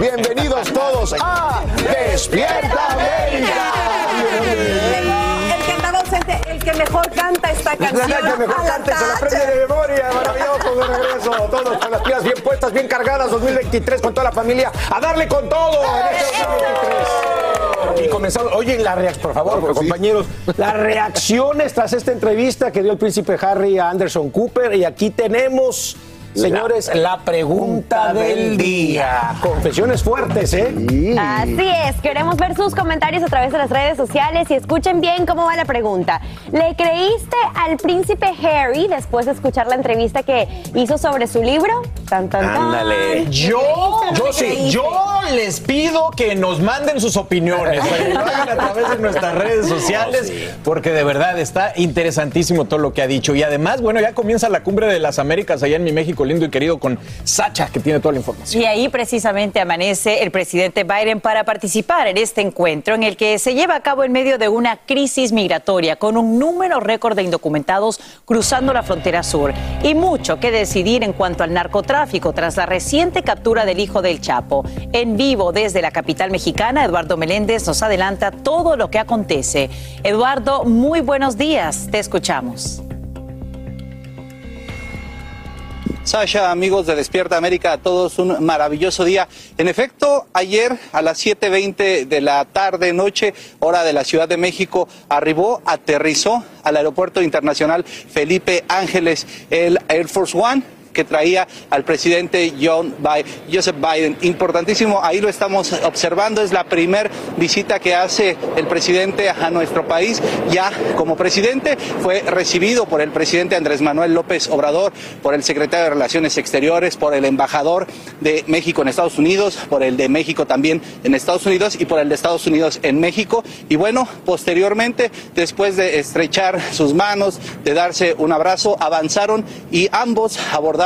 Bienvenidos todos a Despierta América. El ausente, el que mejor canta esta canción. La que mejor a la cante, se la aprende de memoria, maravilloso de regreso. Todos con las pilas bien puestas, bien cargadas, 2023 con toda la familia. A darle con todo en este 2023. Y comenzamos, oye, la reacción, por favor, compañeros, las reacciones tras esta entrevista que dio el príncipe Harry a Anderson Cooper. Y aquí tenemos, señores, la pregunta del día. Confesiones fuertes, ¿eh? Así es, queremos ver sus comentarios a través de las redes sociales y escuchen bien cómo va la pregunta. ¿Le creíste al príncipe Harry después de escuchar la entrevista que hizo sobre su libro? Tan, tan, tan. Ándale. Yo, ¿Le yo sí, yo les pido que nos manden sus opiniones, que lo hagan a través de nuestras redes sociales, porque de verdad está interesantísimo todo lo que ha dicho. Y además, bueno, ya comienza la cumbre de las Américas allá en mi México lindo y querido con Sacha, que tiene toda la información. Y ahí precisamente amanece el presidente Biden para participar en este encuentro en el que se lleva a cabo en medio de una crisis migratoria con un número récord de indocumentados cruzando la frontera sur y mucho que decidir en cuanto al narcotráfico tras la reciente captura del hijo del Chapo. En vivo desde la capital mexicana, Eduardo Meléndez nos adelanta todo lo que acontece. Eduardo, muy buenos días, te escuchamos. Sasha, amigos de Despierta América, a todos un maravilloso día. En efecto, ayer a las 7.20 de la tarde, noche, hora de la Ciudad de México, arribó, aterrizó al Aeropuerto Internacional Felipe Ángeles, el Air Force One que traía al presidente John Bi- Joseph Biden. Importantísimo, ahí lo estamos observando, es la primer visita que hace el presidente a nuestro país. Ya como presidente fue recibido por el presidente Andrés Manuel López Obrador, por el secretario de Relaciones Exteriores, por el embajador de México en Estados Unidos, por el de México también en Estados Unidos y por el de Estados Unidos en México. Y bueno, posteriormente, después de estrechar sus manos, de darse un abrazo, avanzaron y ambos abordaron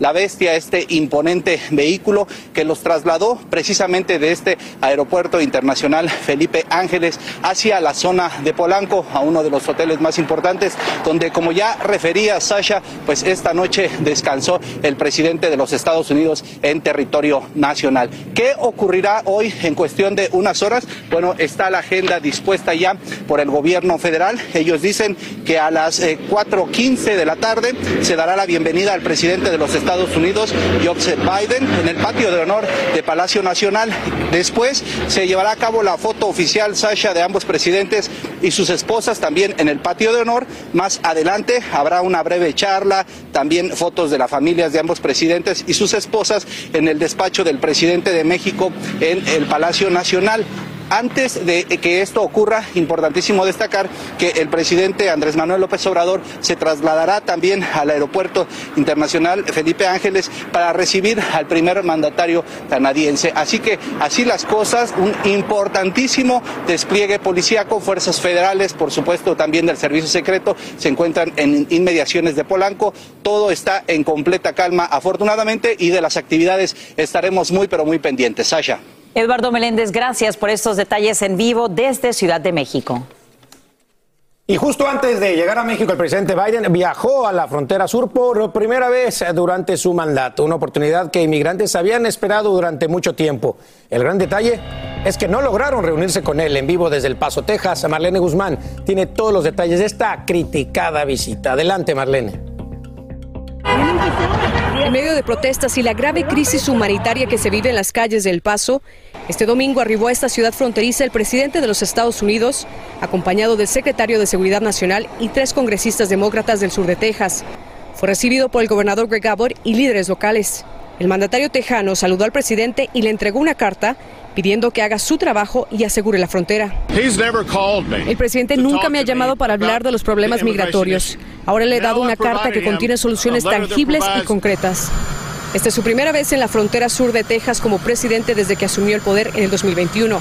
la bestia, este imponente vehículo que los trasladó precisamente de este aeropuerto internacional Felipe Ángeles hacia la zona de Polanco, a uno de los hoteles más importantes, donde como ya refería Sasha, pues esta noche descansó el presidente de los Estados Unidos en territorio nacional. ¿Qué ocurrirá hoy en cuestión de unas horas? Bueno, está la agenda dispuesta ya por el gobierno federal. Ellos dicen que a las eh, 4.15 de la tarde se dará la bienvenida al presidente de los Estados Unidos, Joseph Biden, en el patio de honor de Palacio Nacional. Después se llevará a cabo la foto oficial, Sasha, de ambos presidentes y sus esposas también en el patio de honor. Más adelante habrá una breve charla, también fotos de las familias de ambos presidentes y sus esposas en el despacho del presidente de México en el Palacio Nacional. Antes de que esto ocurra, importantísimo destacar que el presidente Andrés Manuel López Obrador se trasladará también al aeropuerto internacional Felipe Ángeles para recibir al primer mandatario canadiense. Así que así las cosas, un importantísimo despliegue policíaco, fuerzas federales, por supuesto también del servicio secreto, se encuentran en inmediaciones de Polanco. Todo está en completa calma, afortunadamente, y de las actividades estaremos muy, pero muy pendientes. Sasha. Eduardo Meléndez, gracias por estos detalles en vivo desde Ciudad de México. Y justo antes de llegar a México, el presidente Biden viajó a la frontera sur por primera vez durante su mandato, una oportunidad que inmigrantes habían esperado durante mucho tiempo. El gran detalle es que no lograron reunirse con él en vivo desde El Paso, Texas. Marlene Guzmán tiene todos los detalles de esta criticada visita. Adelante, Marlene. En medio de protestas y la grave crisis humanitaria que se vive en las calles de El Paso, este domingo arribó a esta ciudad fronteriza el presidente de los Estados Unidos, acompañado del secretario de Seguridad Nacional y tres congresistas demócratas del sur de Texas. Fue recibido por el gobernador Greg Abbott y líderes locales. El mandatario tejano saludó al presidente y le entregó una carta pidiendo que haga su trabajo y asegure la frontera. El presidente nunca me ha llamado para hablar de los problemas migratorios. Ahora le he dado una carta que contiene soluciones tangibles y concretas. Esta es su primera vez en la frontera sur de Texas como presidente desde que asumió el poder en el 2021.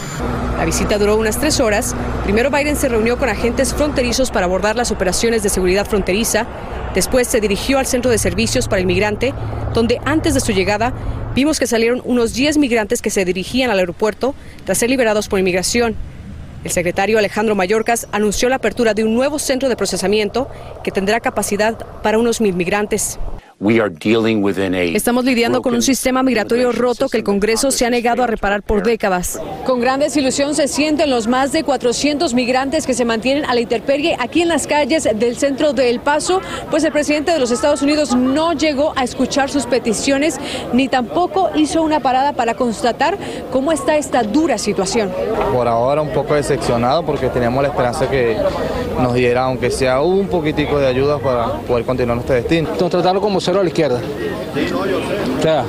La visita duró unas tres horas. Primero Biden se reunió con agentes fronterizos para abordar las operaciones de seguridad fronteriza. Después se dirigió al Centro de Servicios para el Migrante, donde antes de su llegada vimos que salieron unos 10 migrantes que se dirigían al aeropuerto tras ser liberados por inmigración. El secretario Alejandro Mayorkas anunció la apertura de un nuevo centro de procesamiento que tendrá capacidad para unos mil migrantes. Estamos lidiando con un sistema migratorio roto que el Congreso se ha negado a reparar por décadas. Con gran desilusión se sienten los más de 400 migrantes que se mantienen a la intemperie aquí en las calles del centro de El Paso, pues el presidente de los Estados Unidos no llegó a escuchar sus peticiones ni tampoco hizo una parada para constatar cómo está esta dura situación. Por ahora un poco decepcionado porque teníamos la esperanza que nos diera aunque sea un poquitico de ayuda para poder continuar nuestro destino. Tratarlo como cero a la izquierda. O sea,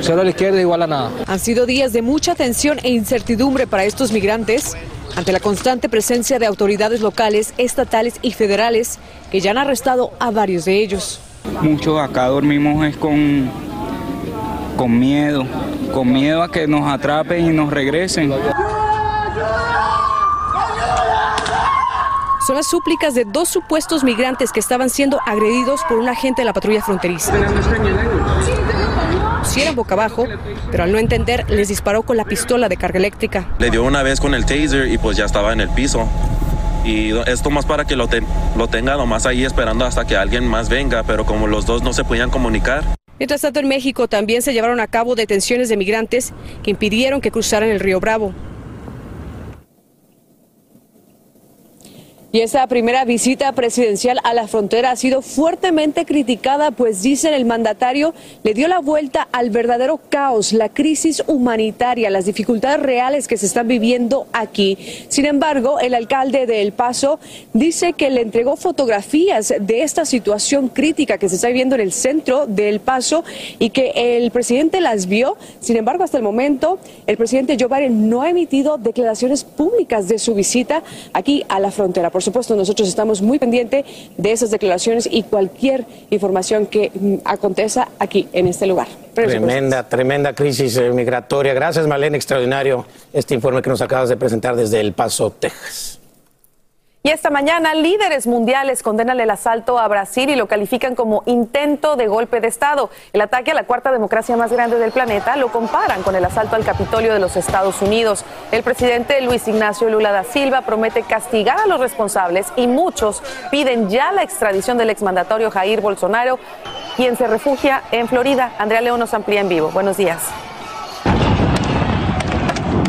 cero a la izquierda igual a nada. Han sido días de mucha tensión e incertidumbre para estos migrantes ante la constante presencia de autoridades locales, estatales y federales que ya han arrestado a varios de ellos. Muchos acá dormimos es con, con miedo, con miedo a que nos atrapen y nos regresen. Son las súplicas de dos supuestos migrantes que estaban siendo agredidos por un agente de la patrulla fronteriza. Pusieron boca abajo, pero al no entender les disparó con la pistola de carga eléctrica. Le dio una vez con el taser y pues ya estaba en el piso. Y esto más para que lo, lo tenga nomás ahí esperando hasta que alguien más venga, pero como los dos no se podían comunicar. Mientras tanto, en México también se llevaron a cabo detenciones de migrantes que impidieron que cruzaran el río Bravo. Y esa primera visita presidencial a la frontera ha sido fuertemente criticada, pues dicen el mandatario le dio la vuelta al verdadero caos, la crisis humanitaria, las dificultades reales que se están viviendo aquí. Sin embargo, el alcalde de El Paso dice que le entregó fotografías de esta situación crítica que se está viviendo en el centro de El Paso y que el presidente las vio. Sin embargo, hasta el momento, el presidente Joe Biden no ha emitido declaraciones públicas de su visita aquí a la frontera. Por supuesto, nosotros estamos muy pendientes de esas declaraciones y cualquier información que mm, aconteza aquí en este lugar. Tremenda, tremenda crisis eh, migratoria. Gracias, Malena, extraordinario este informe que nos acabas de presentar desde El Paso, Texas. Y esta mañana, líderes mundiales condenan el asalto a Brasil y lo califican como intento de golpe de Estado. El ataque a la cuarta democracia más grande del planeta lo comparan con el asalto al Capitolio de los Estados Unidos. El presidente Luis Ignacio Lula da Silva promete castigar a los responsables y muchos piden ya la extradición del exmandatorio Jair Bolsonaro, quien se refugia en Florida. Andrea León nos amplía en vivo. Buenos días.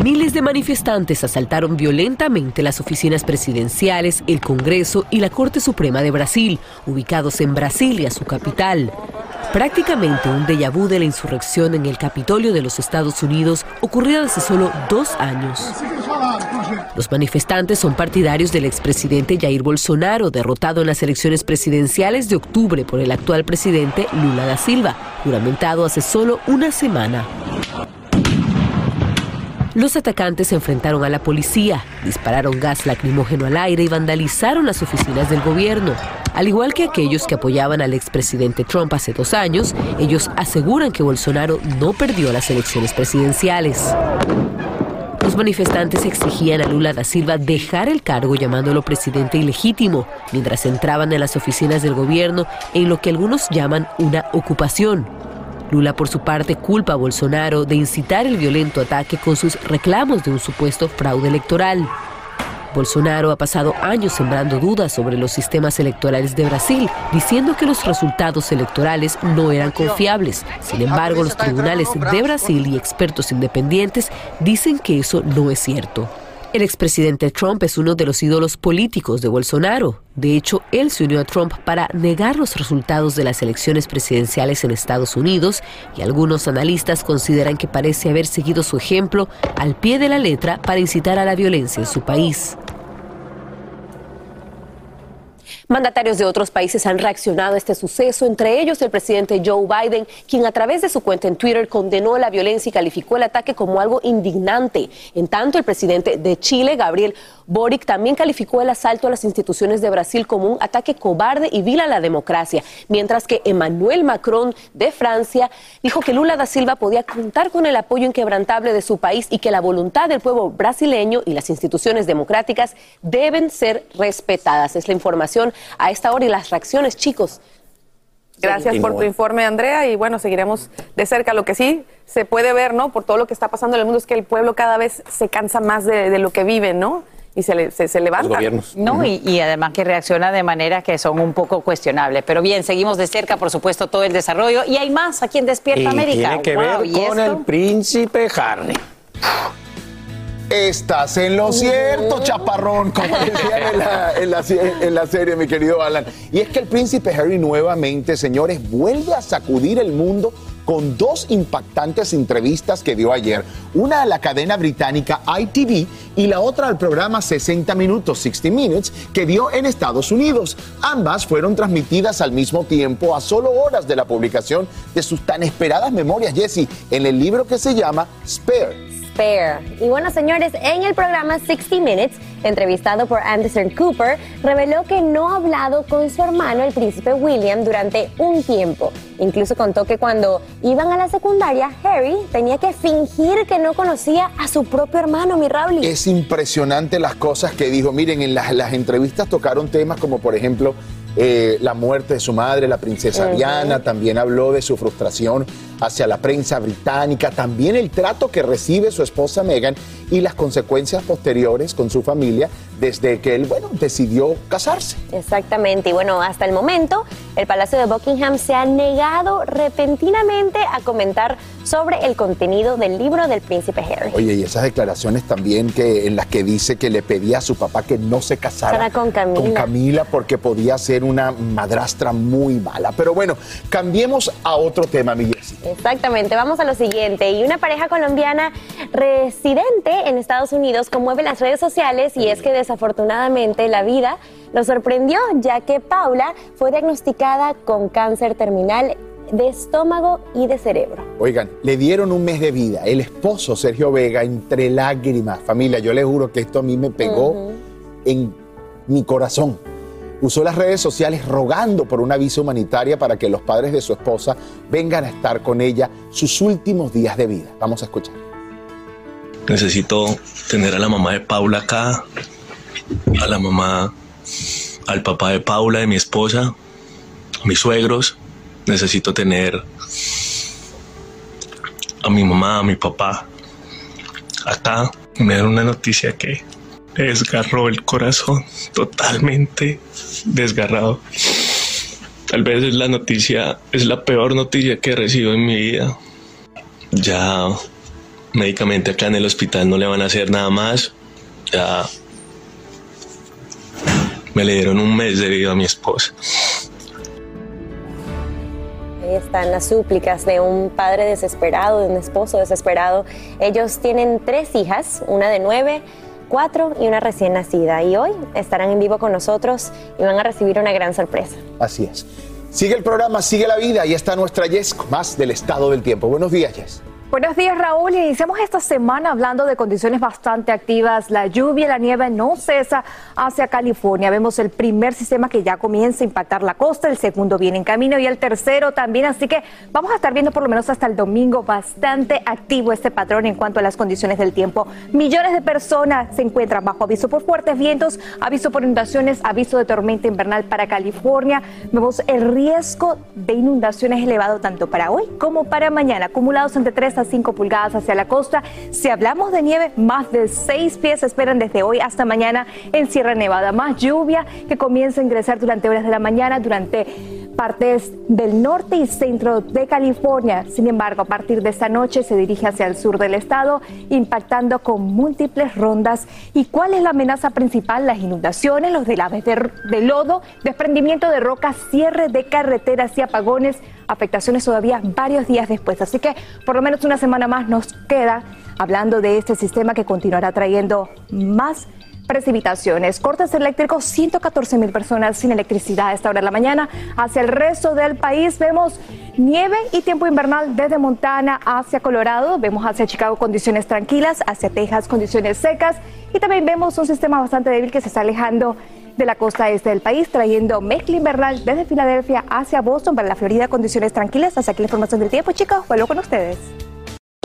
Miles de manifestantes asaltaron violentamente las oficinas presidenciales, el Congreso y la Corte Suprema de Brasil, ubicados en Brasilia, su capital. Prácticamente un déjà vu de la insurrección en el Capitolio de los Estados Unidos ocurrió hace solo dos años. Los manifestantes son partidarios del expresidente Jair Bolsonaro, derrotado en las elecciones presidenciales de octubre por el actual presidente Lula da Silva, juramentado hace solo una semana. Los atacantes se enfrentaron a la policía, dispararon gas lacrimógeno al aire y vandalizaron las oficinas del gobierno. Al igual que aquellos que apoyaban al expresidente Trump hace dos años, ellos aseguran que Bolsonaro no perdió las elecciones presidenciales. Los manifestantes exigían a Lula da Silva dejar el cargo llamándolo presidente ilegítimo, mientras entraban en las oficinas del gobierno en lo que algunos llaman una ocupación. Lula, por su parte, culpa a Bolsonaro de incitar el violento ataque con sus reclamos de un supuesto fraude electoral. Bolsonaro ha pasado años sembrando dudas sobre los sistemas electorales de Brasil, diciendo que los resultados electorales no eran confiables. Sin embargo, los tribunales de Brasil y expertos independientes dicen que eso no es cierto. El expresidente Trump es uno de los ídolos políticos de Bolsonaro. De hecho, él se unió a Trump para negar los resultados de las elecciones presidenciales en Estados Unidos y algunos analistas consideran que parece haber seguido su ejemplo al pie de la letra para incitar a la violencia en su país. Mandatarios de otros países han reaccionado a este suceso, entre ellos el presidente Joe Biden, quien a través de su cuenta en Twitter condenó la violencia y calificó el ataque como algo indignante. En tanto, el presidente de Chile, Gabriel Boric, también calificó el asalto a las instituciones de Brasil como un ataque cobarde y vil a la democracia, mientras que Emmanuel Macron de Francia dijo que Lula da Silva podía contar con el apoyo inquebrantable de su país y que la voluntad del pueblo brasileño y las instituciones democráticas deben ser respetadas. Es la información a esta hora y las reacciones, chicos. Gracias por tu informe, Andrea, y bueno, seguiremos de cerca. Lo que sí se puede ver, ¿no? Por todo lo que está pasando en el mundo es que el pueblo cada vez se cansa más de, lo que vive, ¿no? Y se, le, se, levanta. No, y, y, además que reacciona de manera que son un poco cuestionables. Pero bien, seguimos de cerca, por supuesto, todo el desarrollo. Y hay más aquí en Despierta y América. Tiene que ver con el príncipe Harry. Estás en lo cierto, chaparrón, como decían en la, en, la, en la, serie, mi querido Alan. Y es que el príncipe Harry nuevamente, señores, vuelve a sacudir el mundo con dos impactantes entrevistas que dio ayer. Una a la cadena británica ITV y la otra al programa 60 Minutos, 60 Minutes, que dio en Estados Unidos. Ambas fueron transmitidas al mismo tiempo a solo horas de la publicación de sus tan esperadas memorias, Jesse, en el libro que se llama Spare y bueno, señores, en el programa 60 Minutes, entrevistado por Anderson Cooper, reveló que no ha hablado con su hermano, el príncipe William, durante un tiempo. Incluso contó que cuando iban a la secundaria, Harry tenía que fingir que no conocía a su propio hermano, mi Raúl. Es impresionante las cosas que dijo. Miren, en las, las entrevistas tocaron temas como, por ejemplo, eh, la muerte de su madre, la princesa Diana, también habló de su frustración hacia la prensa británica, también el trato que recibe su esposa Meghan y las consecuencias posteriores con su familia desde que él, bueno, decidió casarse. Exactamente, y bueno, hasta el momento el Palacio de Buckingham se ha negado repentinamente a comentar sobre el contenido del libro del príncipe Harry. Oye, y esas declaraciones también que en las que dice que le pedía a su papá que no se casara con Camila. con Camila porque podía ser una madrastra muy mala. Pero bueno, cambiemos a otro tema, mi Exactamente, vamos a lo siguiente. Y una pareja colombiana residente en Estados Unidos conmueve las redes sociales y es que desafortunadamente la vida lo sorprendió ya que Paula fue diagnosticada con cáncer terminal de estómago y de cerebro. Oigan, le dieron un mes de vida. El esposo Sergio Vega, entre lágrimas, familia, yo le juro que esto a mí me pegó en mi corazón. Usó las redes sociales rogando por una visa humanitaria para que los padres de su esposa vengan a estar con ella sus últimos días de vida. Vamos a escuchar. Necesito tener a la mamá de Paula acá, a la mamá, al papá de Paula, de mi esposa, a mis suegros, necesito tener a mi mamá, a mi papá acá. Me da una noticia que desgarró el corazón totalmente desgarrado. Tal vez es la noticia, es la peor noticia que he recibido en mi vida. Ya médicamente acá en el hospital no le van a hacer nada más. Ya me le dieron un mes de vida a mi esposa están las súplicas de un padre desesperado, de un esposo desesperado. Ellos tienen tres hijas, una de nueve, cuatro y una recién nacida. Y hoy estarán en vivo con nosotros y van a recibir una gran sorpresa. Así es. Sigue el programa, sigue la vida y está nuestra Jess, más del estado del tiempo. Buenos días, Jess. Buenos días, Raúl. Iniciamos esta semana hablando de condiciones bastante activas. La lluvia y la nieve no cesa hacia California. Vemos el primer sistema que ya comienza a impactar la costa, el segundo viene en camino y el tercero también. Así que vamos a estar viendo por lo menos hasta el domingo bastante activo este patrón en cuanto a las condiciones del tiempo. Millones de personas se encuentran bajo aviso por fuertes vientos, aviso por inundaciones, aviso de tormenta invernal para California. Vemos el riesgo de inundaciones elevado tanto para hoy como para mañana, acumulados entre 3 a 5 pulgadas hacia la costa. Si hablamos de nieve, más de 6 pies se esperan desde hoy hasta mañana en Sierra Nevada. Más lluvia que comienza a ingresar durante horas de la mañana, durante partes del norte y centro de California. Sin embargo, a partir de esta noche se dirige hacia el sur del estado, impactando con múltiples rondas. ¿Y cuál es la amenaza principal? Las inundaciones, los delaves de, de lodo, desprendimiento de rocas, cierre de carreteras y apagones, afectaciones todavía varios días después. Así que por lo menos una semana más nos queda hablando de este sistema que continuará trayendo más precipitaciones. Cortes eléctricos, 114 mil personas sin electricidad a esta hora de la mañana. Hacia el resto del país vemos nieve y tiempo invernal desde Montana hacia Colorado. Vemos hacia Chicago condiciones tranquilas, hacia Texas condiciones secas. Y también vemos un sistema bastante débil que se está alejando de la costa este del país, trayendo mezcla invernal desde Filadelfia hacia Boston para la Florida, condiciones tranquilas. Hasta aquí la información del tiempo, chicos. Vuelvo con ustedes.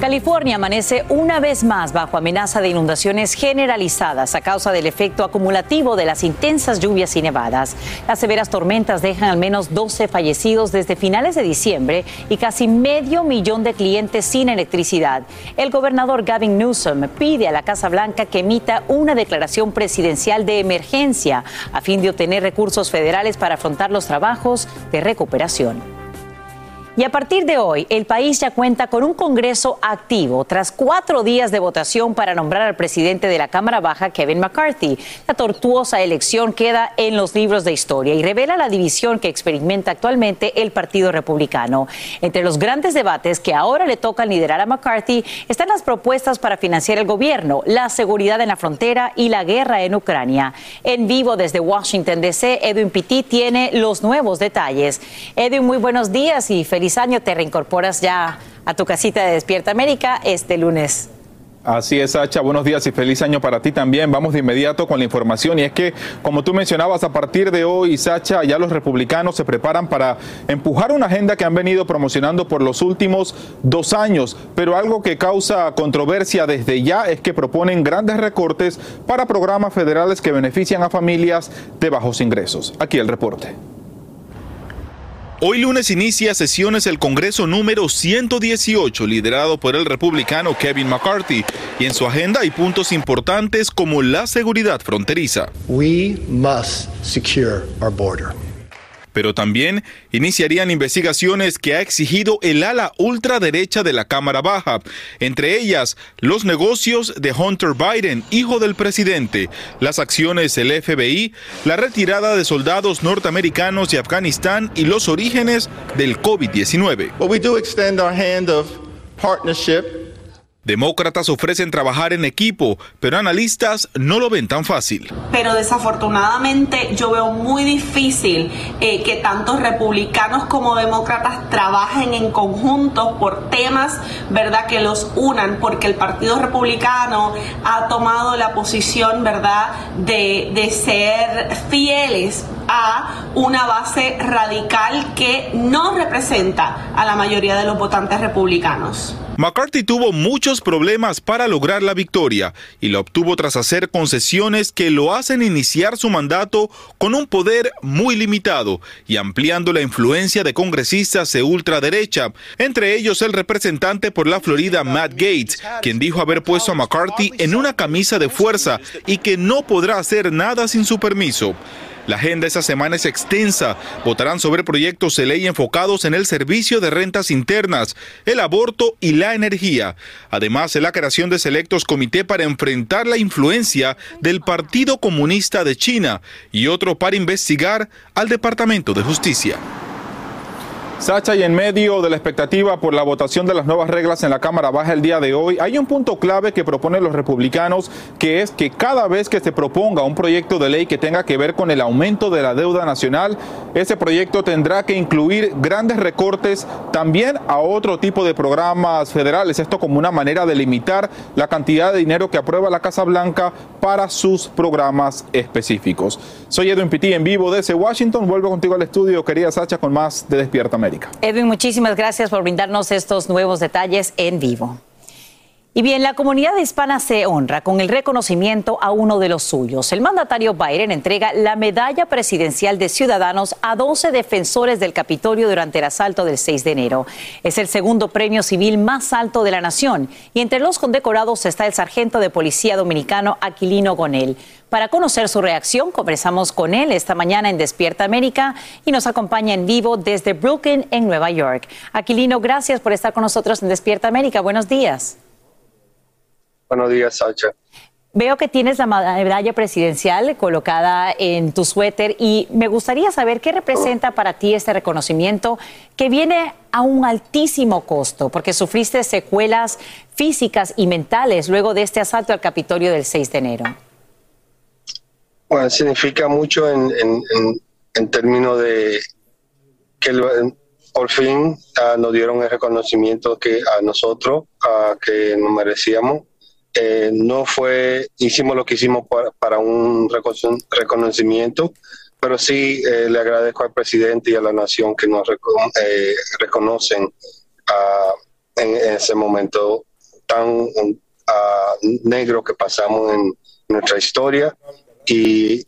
California amanece una vez más bajo amenaza de inundaciones generalizadas a causa del efecto acumulativo de las intensas lluvias y nevadas. Las severas tormentas dejan al menos 12 fallecidos desde finales de diciembre y casi medio millón de clientes sin electricidad. El gobernador Gavin Newsom pide a la Casa Blanca que emita una declaración presidencial de emergencia a fin de obtener recursos federales para afrontar los trabajos de recuperación. Y a partir de hoy, el país ya cuenta con un Congreso activo tras cuatro días de votación para nombrar al presidente de la Cámara Baja, Kevin McCarthy. La tortuosa elección queda en los libros de historia y revela la división que experimenta actualmente el Partido Republicano. Entre los grandes debates que ahora le tocan liderar a McCarthy están las propuestas para financiar el gobierno, la seguridad en la frontera y la guerra en Ucrania. En vivo desde Washington, D.C., Edwin Pitti tiene los nuevos detalles. Edwin, muy buenos días y feliz año. Te reincorporas ya a tu casita de Despierta América este lunes. Así es, Sacha. Buenos días y feliz año para ti también. Vamos de inmediato con la información. Y es que, como tú mencionabas, a partir de hoy, Sacha, ya los republicanos se preparan para empujar una agenda que han venido promocionando por los últimos dos años. Pero algo que causa controversia desde ya es que proponen grandes recortes para programas federales que benefician a familias de bajos ingresos. Aquí el reporte. Hoy lunes inicia sesiones el Congreso número 118, liderado por el republicano Kevin McCarthy, y en su agenda hay puntos importantes como la seguridad fronteriza. We must secure our border pero también iniciarían investigaciones que ha exigido el ala ultraderecha de la Cámara Baja, entre ellas los negocios de Hunter Biden, hijo del presidente, las acciones del FBI, la retirada de soldados norteamericanos de Afganistán y los orígenes del COVID-19. Demócratas ofrecen trabajar en equipo, pero analistas no lo ven tan fácil. Pero desafortunadamente yo veo muy difícil eh, que tanto republicanos como demócratas trabajen en conjunto por temas, ¿verdad?, que los unan, porque el Partido Republicano ha tomado la posición, ¿verdad?, de, de ser fieles a una base radical que no representa a la mayoría de los votantes republicanos. McCarthy tuvo muchos problemas para lograr la victoria y la obtuvo tras hacer concesiones que lo hacen iniciar su mandato con un poder muy limitado y ampliando la influencia de congresistas de ultraderecha, entre ellos el representante por la Florida Matt Gates, quien dijo haber puesto a McCarthy en una camisa de fuerza y que no podrá hacer nada sin su permiso. La agenda esta semana es extensa. Votarán sobre proyectos de ley enfocados en el servicio de rentas internas, el aborto y la energía. Además, de la creación de selectos comité para enfrentar la influencia del Partido Comunista de China y otro para investigar al Departamento de Justicia. Sacha, y en medio de la expectativa por la votación de las nuevas reglas en la Cámara Baja el día de hoy, hay un punto clave que proponen los republicanos, que es que cada vez que se proponga un proyecto de ley que tenga que ver con el aumento de la deuda nacional, ese proyecto tendrá que incluir grandes recortes también a otro tipo de programas federales. Esto como una manera de limitar la cantidad de dinero que aprueba la Casa Blanca para sus programas específicos. Soy Edwin Pitti en vivo desde Washington. Vuelvo contigo al estudio, querida Sacha, con más de Despierta América. Edwin, muchísimas gracias por brindarnos estos nuevos detalles en vivo. Y bien, la comunidad hispana se honra con el reconocimiento a uno de los suyos. El mandatario Biden entrega la medalla presidencial de ciudadanos a 12 defensores del Capitolio durante el asalto del 6 de enero. Es el segundo premio civil más alto de la nación y entre los condecorados está el sargento de policía dominicano Aquilino Gonel. Para conocer su reacción, conversamos con él esta mañana en Despierta América y nos acompaña en vivo desde Brooklyn, en Nueva York. Aquilino, gracias por estar con nosotros en Despierta América. Buenos días. Buenos días, Sacha. Veo que tienes la medalla presidencial colocada en tu suéter y me gustaría saber qué representa para ti este reconocimiento que viene a un altísimo costo porque sufriste secuelas físicas y mentales luego de este asalto al Capitolio del 6 de enero. Bueno, significa mucho en, en, términos de que por fin ah, nos dieron el reconocimiento que a nosotros uh, que nos merecíamos eh, no fue, hicimos lo que hicimos para, un reconocimiento, pero sí eh, le agradezco al presidente y a la nación que nos eh, reconocen ah, en, ese momento tan ah, negro que pasamos en nuestra historia y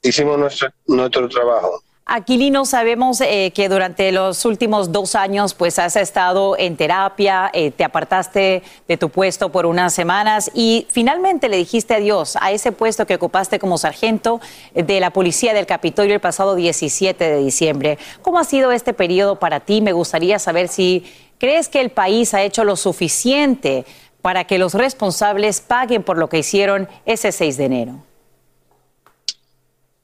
hicimos nuestro, nuestro trabajo. Aquilino, sabemos eh, que durante los últimos dos años pues has estado en terapia, eh, te apartaste de tu puesto por unas semanas y finalmente le dijiste adiós a ese puesto que ocupaste como sargento de la Policía del Capitolio el pasado 17 de diciembre. ¿Cómo ha sido este periodo para ti? Me gustaría saber si crees que el país ha hecho lo suficiente para que los responsables paguen por lo que hicieron ese 6 de enero.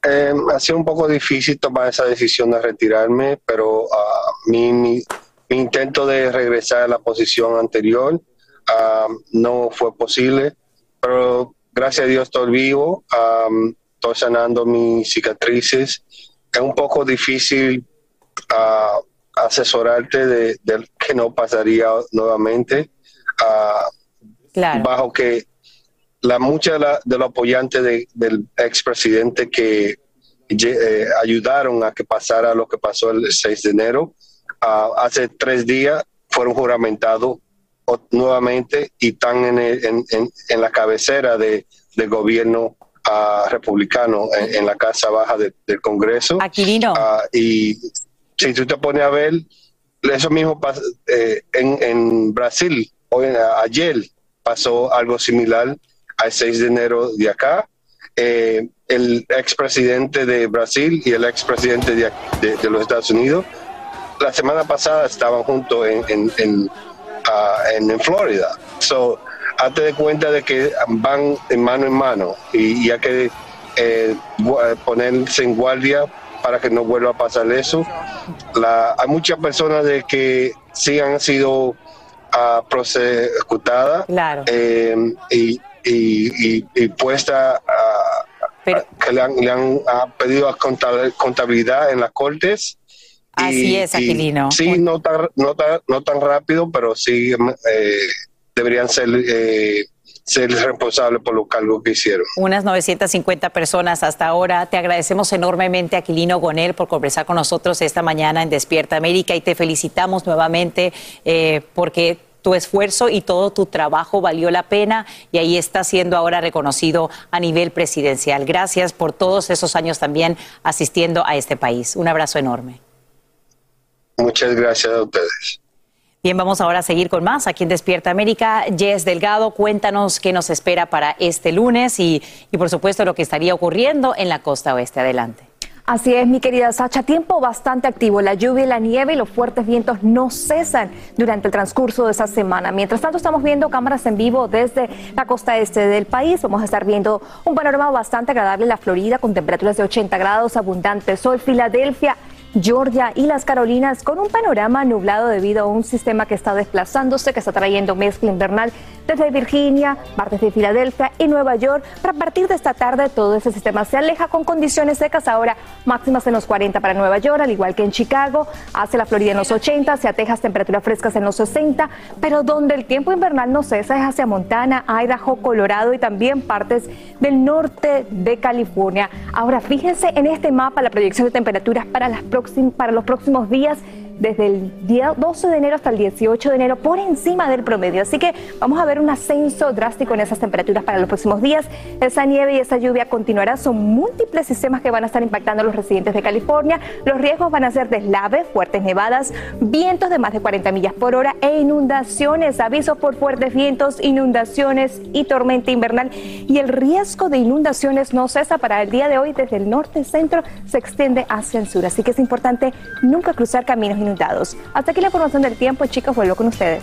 Eh, ha sido un poco difícil tomar esa decisión de retirarme, pero uh, mi, intento de regresar a la posición anterior uh, no fue posible, pero gracias a Dios estoy vivo, um, estoy sanando mis cicatrices. Es un poco difícil uh, asesorarte de, que no pasaría nuevamente, bajo que la mucha de, la, de los apoyantes del expresidente que eh, ayudaron a que pasara lo que pasó el 6 de enero, ah, hace tres días fueron juramentados nuevamente y están en, en, en, la cabecera de, del gobierno ah, republicano en, la Casa Baja del Congreso. Aquilino. Uh, y si tú te pones a ver, eso mismo pasa eh, en, Brasil, hoy, ayer pasó algo similar al 6 de enero de acá. Eh, el expresidente de Brasil y el expresidente de, de, los Estados Unidos, la semana pasada estaban juntos en, en, en, ah, en, Florida. So, hazte de cuenta de que van en mano en mano y, hay que eh, ponerse en guardia para que no vuelva a pasar eso. La, hay muchas personas de que sí han sido uh, prosecutadas eh, y, y, y, puesta que le han, pedido contabilidad en las cortes. Así es, Aquilino. sí, no tan, no, tan, no tan rápido, pero sí eh, deberían ser eh, ser responsable por los cargos que hicieron. Unas 950 personas hasta ahora. Te agradecemos enormemente, Aquilino Gonel, por conversar con nosotros esta mañana en Despierta América y te felicitamos nuevamente eh, porque tu esfuerzo y todo tu trabajo valió la pena y ahí está siendo ahora reconocido a nivel presidencial. Gracias por todos esos años también asistiendo a este país. Un abrazo enorme. Muchas gracias a ustedes. Bien, vamos ahora a seguir con más aquí en Despierta América. Jess Delgado, cuéntanos qué nos espera para este lunes y, y por supuesto lo que estaría ocurriendo en la costa oeste. Adelante. Así es, mi querida Sacha, tiempo bastante activo. La lluvia, la nieve y los fuertes vientos no cesan durante el transcurso de esa semana. Mientras tanto, estamos viendo cámaras en vivo desde la costa este del país. Vamos a estar viendo un panorama bastante agradable en la Florida con temperaturas de 80 grados, abundante sol, Filadelfia. Georgia y las Carolinas con un panorama nublado debido a un sistema que está desplazándose, que está trayendo mezcla invernal desde Virginia, partes de Filadelfia y Nueva York. Para partir de esta tarde todo ese sistema se aleja con condiciones secas ahora máximas en los 40 para Nueva York, al igual que en Chicago, hacia la Florida en los 80, hacia Texas temperaturas frescas en los 60, pero donde el tiempo invernal no cesa es hacia Montana, Idaho, Colorado y también partes del norte de California. Ahora fíjense en este mapa la proyección de temperaturas para las para los próximos días desde el día 12 de enero hasta el 18 de enero por encima del promedio. Así que vamos a ver un ascenso drástico en esas temperaturas para los próximos días. Esa nieve y esa lluvia continuará. Son múltiples sistemas que van a estar impactando a los residentes de California. Los riesgos van a ser deslaves, fuertes nevadas, vientos de más de 40 millas por hora e inundaciones. Avisos por fuertes vientos, inundaciones y tormenta invernal. Y el riesgo de inundaciones no cesa para el día de hoy desde el norte centro se extiende hacia el sur. Así que es importante nunca cruzar caminos hasta aquí la información del tiempo, chicos, vuelvo con ustedes.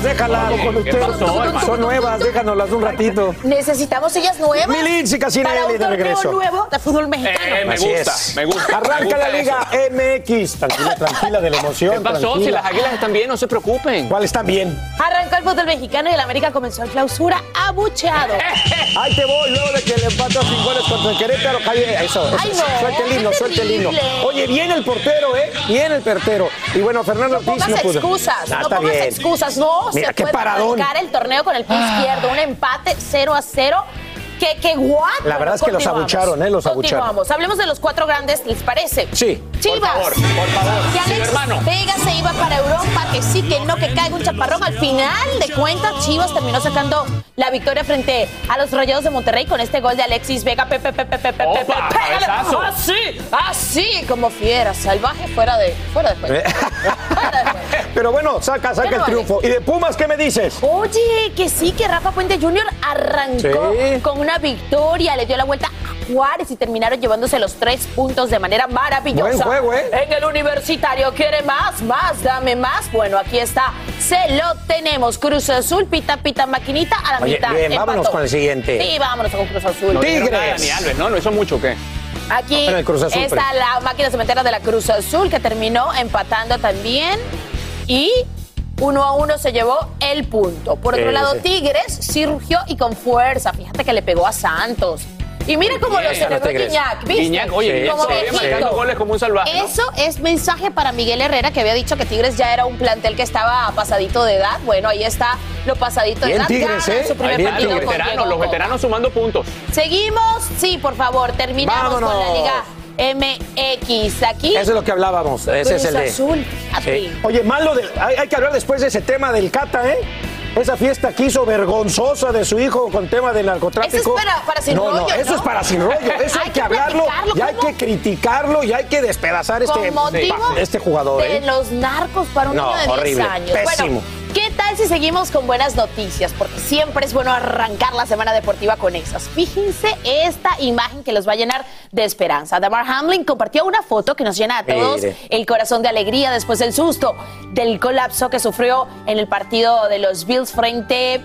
Déjalas, son nuevas, déjanoslas un ratito. Necesitamos ellas nuevas. Mi Lindsay Casinelli de regreso. nuevo de fútbol mexicano. Eh, me gusta, me gusta. Arranca la Liga MX. Tranquila, tranquila de la emoción. ¿Qué pasó? tranquila. Si las águilas están bien, no se preocupen. ¿Cuál están bien? Arrancó el fútbol mexicano y el América comenzó el clausura abucheado. Ahí te voy, luego de que le empató a cinco goles contra el Querétaro. Calle, eso, eso. Ay, no, suelta el himno, suelta el himno. Oye, viene el portero, ¿eh? Viene el portero. Y bueno, Fernando No Ortiz no pudo. excusas, no está pongas bien. excusas. No Mira, se puede paradón. arrancar el torneo con el pie izquierdo. Un empate 0 a 0. ¿Qué, qué guapo? La verdad es que los abucharon, ¿eh? Los abucharon. Continuamos. Hablemos de los cuatro grandes, ¿les parece? Sí. Chivas. Por favor, por favor. Que Sí, Alex hermano. Vega se iba para Europa, que sí, que no, que caiga un chaparrón. Al final de cuentas, Chivas terminó sacando la victoria frente a los Rayados de Monterrey con este gol de Alexis Vega. Pepe, pepe, pepe, pepe, pepe. Pégale. cabezazo. Así, así como fiera, salvaje, fuera de, fuera de juego. Pero bueno, saca, saca ¿Qué el triunfo. ¿Y de Pumas qué me dices? Oye, que sí, que Rafa Puente Jr. arrancó Sí. con una victoria, le dio la vuelta a Juárez y terminaron llevándose los tres puntos de manera maravillosa. Buen juego, ¿eh? En el universitario, ¿quiere más? Más, dame más. Bueno, aquí está, se lo tenemos. Cruz Azul, pita, pita, maquinita a la Oye, mitad. bien, vámonos con el siguiente. Sí, vámonos con Cruz Azul. No Dani Alves, ¿no? ¿Lo hizo mucho o qué? Aquí Pero el Cruz Azul, está pero- la máquina cementera de la Cruz Azul que terminó empatando también y uno a uno se llevó el punto. Por otro Sí, lado, sí. Tigres sí rugió y con fuerza. Fíjate que le pegó a Santos. Y mira cómo Bien, lo celebró Tigres. Guiñac, ¿viste? Guiñac, oye, como marcando goles como un salvaje, ¿no? Eso es mensaje para Miguel Herrera, que había dicho que Tigres ya era un plantel que estaba pasadito de edad. Bueno, ahí está lo pasadito de edad. Tigres, ¿eh? su primer Bien partido Los veteranos, los veteranos sumando puntos. Seguimos, sí, por favor, terminamos con la. Liga MX. Aquí, Eso es lo que hablábamos. Ese es Cruz el de. Azul. Sí. Oye, malo de, hay, hay que hablar después de ese tema del Cata, ¿eh? Esa fiesta que hizo vergonzosa de su hijo con tema del narcotráfico. Eso es para- para sin no, rollo, No, eso ¿no? es para sin rollo. Eso hay, Hay que, hablarlo y hay que criticarlo y hay que despedazar este, Con este jugador. de ¿eh? los narcos para un No, niño de 10 horrible, años. pésimo. Bueno, ¿qué tal si seguimos con buenas noticias? Porque siempre es bueno arrancar la semana deportiva con esas. Fíjense esta imagen que los va a llenar de esperanza. Damar Hamlin compartió una foto que nos llena a todos Mire. el corazón de alegría después del susto del colapso que sufrió en el partido de los Bills frente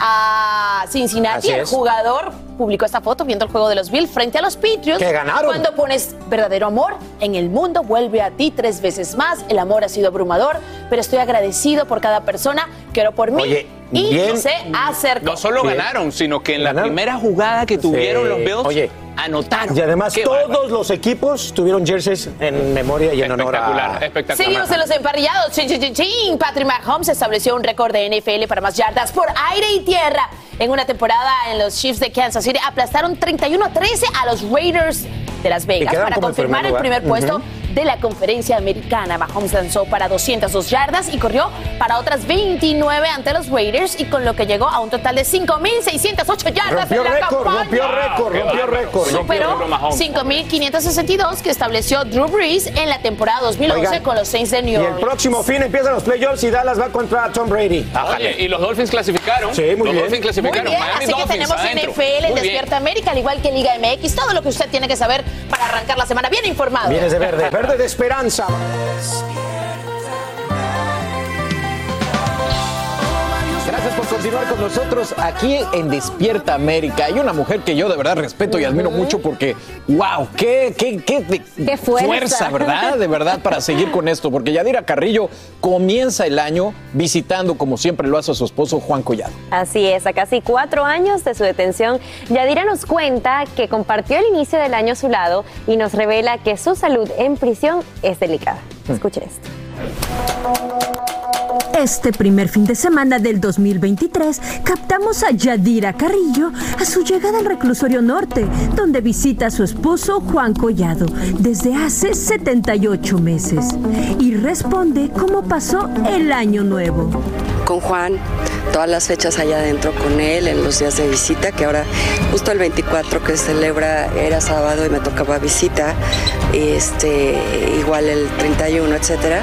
a Cincinnati. El jugador publicó esta foto viendo el juego de los Bills frente a los Patriots. Que ganaron. Cuando pones verdadero amor en el mundo, vuelve a ti tres veces más. El amor ha sido abrumador, pero estoy agradecido por cada persona que oró por mí. Oye, y bien. se acercó. No solo ganaron, sino que en la primera jugada que tuvieron Sí. los Bills, Oye. anotaron. Y además Qué todos bárbaro. los equipos tuvieron jerseys en memoria y en honor a... Espectacular, espectacular. Seguimos en los emparrillados. Chin, chin, chin. Patrick Mahomes estableció un récord de NFL para más yardas por aire y tierra. En una temporada en los Chiefs de Kansas City aplastaron 31 a 13 a los Raiders de Las Vegas para confirmar primer el primer puesto de la conferencia americana. Mahomes lanzó para 202 yardas y corrió para otras 29 ante los Raiders y con lo que llegó a un total de 5.608 yardas Rompió en la récord, campaña. rompió récord, rompió récord. Superó récord Mahomes. 5.562 que estableció Drew Brees en la temporada 2011 Oigan, con los Saints de New Y el próximo fin empiezan los playoffs y Dallas va contra Tom Brady. Oye, y los Dolphins clasificaron. Sí, muy los bien. Dolphins Muy bien, Miami así que tenemos adentro. NFL en Muy bien. Despierta América, al igual que Liga MX, todo lo que usted tiene que saber para arrancar la semana bien informado. Vienes de verde, verde de esperanza. Gracias por continuar con nosotros aquí en Despierta América. Hay una mujer que yo de verdad respeto y admiro mucho porque, wow, qué, qué, qué, fuerza. ¿verdad? De verdad, para seguir con esto. Porque Yadira Carrillo comienza el año visitando, como siempre lo hace a su esposo Juan Collado. Así es, a casi cuatro años de su detención, Yadira nos cuenta que compartió el inicio del año a su lado y nos revela que su salud en prisión es delicada. Escuchen esto. Este primer fin de semana del 2023 captamos a Yadira Carrillo a su llegada al reclusorio norte, donde visita a su esposo Juan Collado desde hace 78 meses y responde cómo pasó el año nuevo. con Juan, todas las fechas allá adentro con él, en los días de visita, que ahora justo el 24 que celebra era sábado y me tocaba visita, este, igual el 31, etcétera.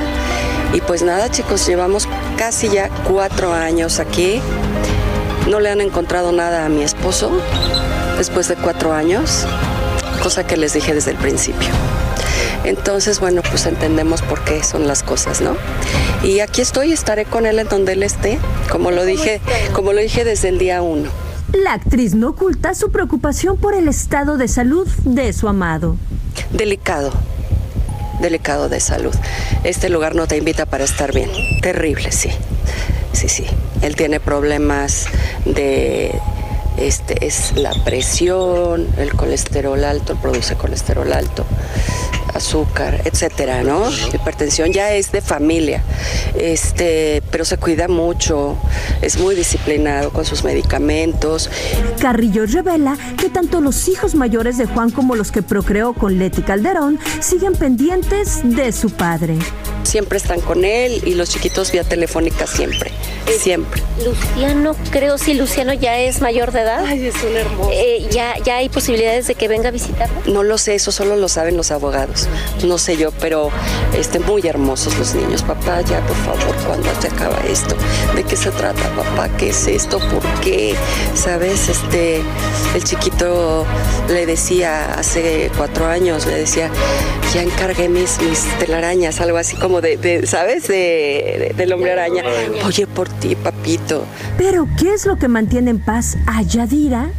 Y pues nada, chicos, llevamos casi ya cuatro años aquí. No le han encontrado nada a mi esposo después de cuatro años, cosa que les dije desde el principio. Entonces, bueno, pues entendemos por qué son las cosas, ¿no? Y aquí estoy, estaré con él en donde él esté, como lo dije, como lo dije desde el día uno. La actriz no oculta su preocupación por el estado de salud de su amado. Delicado, delicado de salud. Este lugar no te invita para estar bien. Terrible, sí. Sí, sí. Él tiene problemas de este es la presión, el colesterol alto, produce colesterol alto, azúcar, etcétera, ¿no? Hipertensión ya es de familia. Este, pero se cuida mucho, es muy disciplinado con sus medicamentos. Carrillo revela que tanto los hijos mayores de Juan como los que procreó con Leti Calderón siguen pendientes de su padre. Siempre están con él y los chiquitos vía telefónica siempre, siempre. Luciano, creo si Luciano ya es mayor de edad. Ay, es un hermoso. ya, ya hay posibilidades de que venga a visitarlo. No lo sé, eso solo lo saben los abogados. No sé yo, pero este, muy hermosos los niños. Papá, ya por favor, ¿cuándo te acaba esto? ¿De qué se trata, papá? ¿Qué es esto? ¿Por qué? ¿Sabes? Este, el chiquito le decía hace cuatro años, le decía, ya encargué mis, mis telarañas, algo así como de, de, ¿sabes? De, de- del hombre araña. Oye, por ti, papito. Pero, ¿qué es lo que mantiene en paz a Yadira?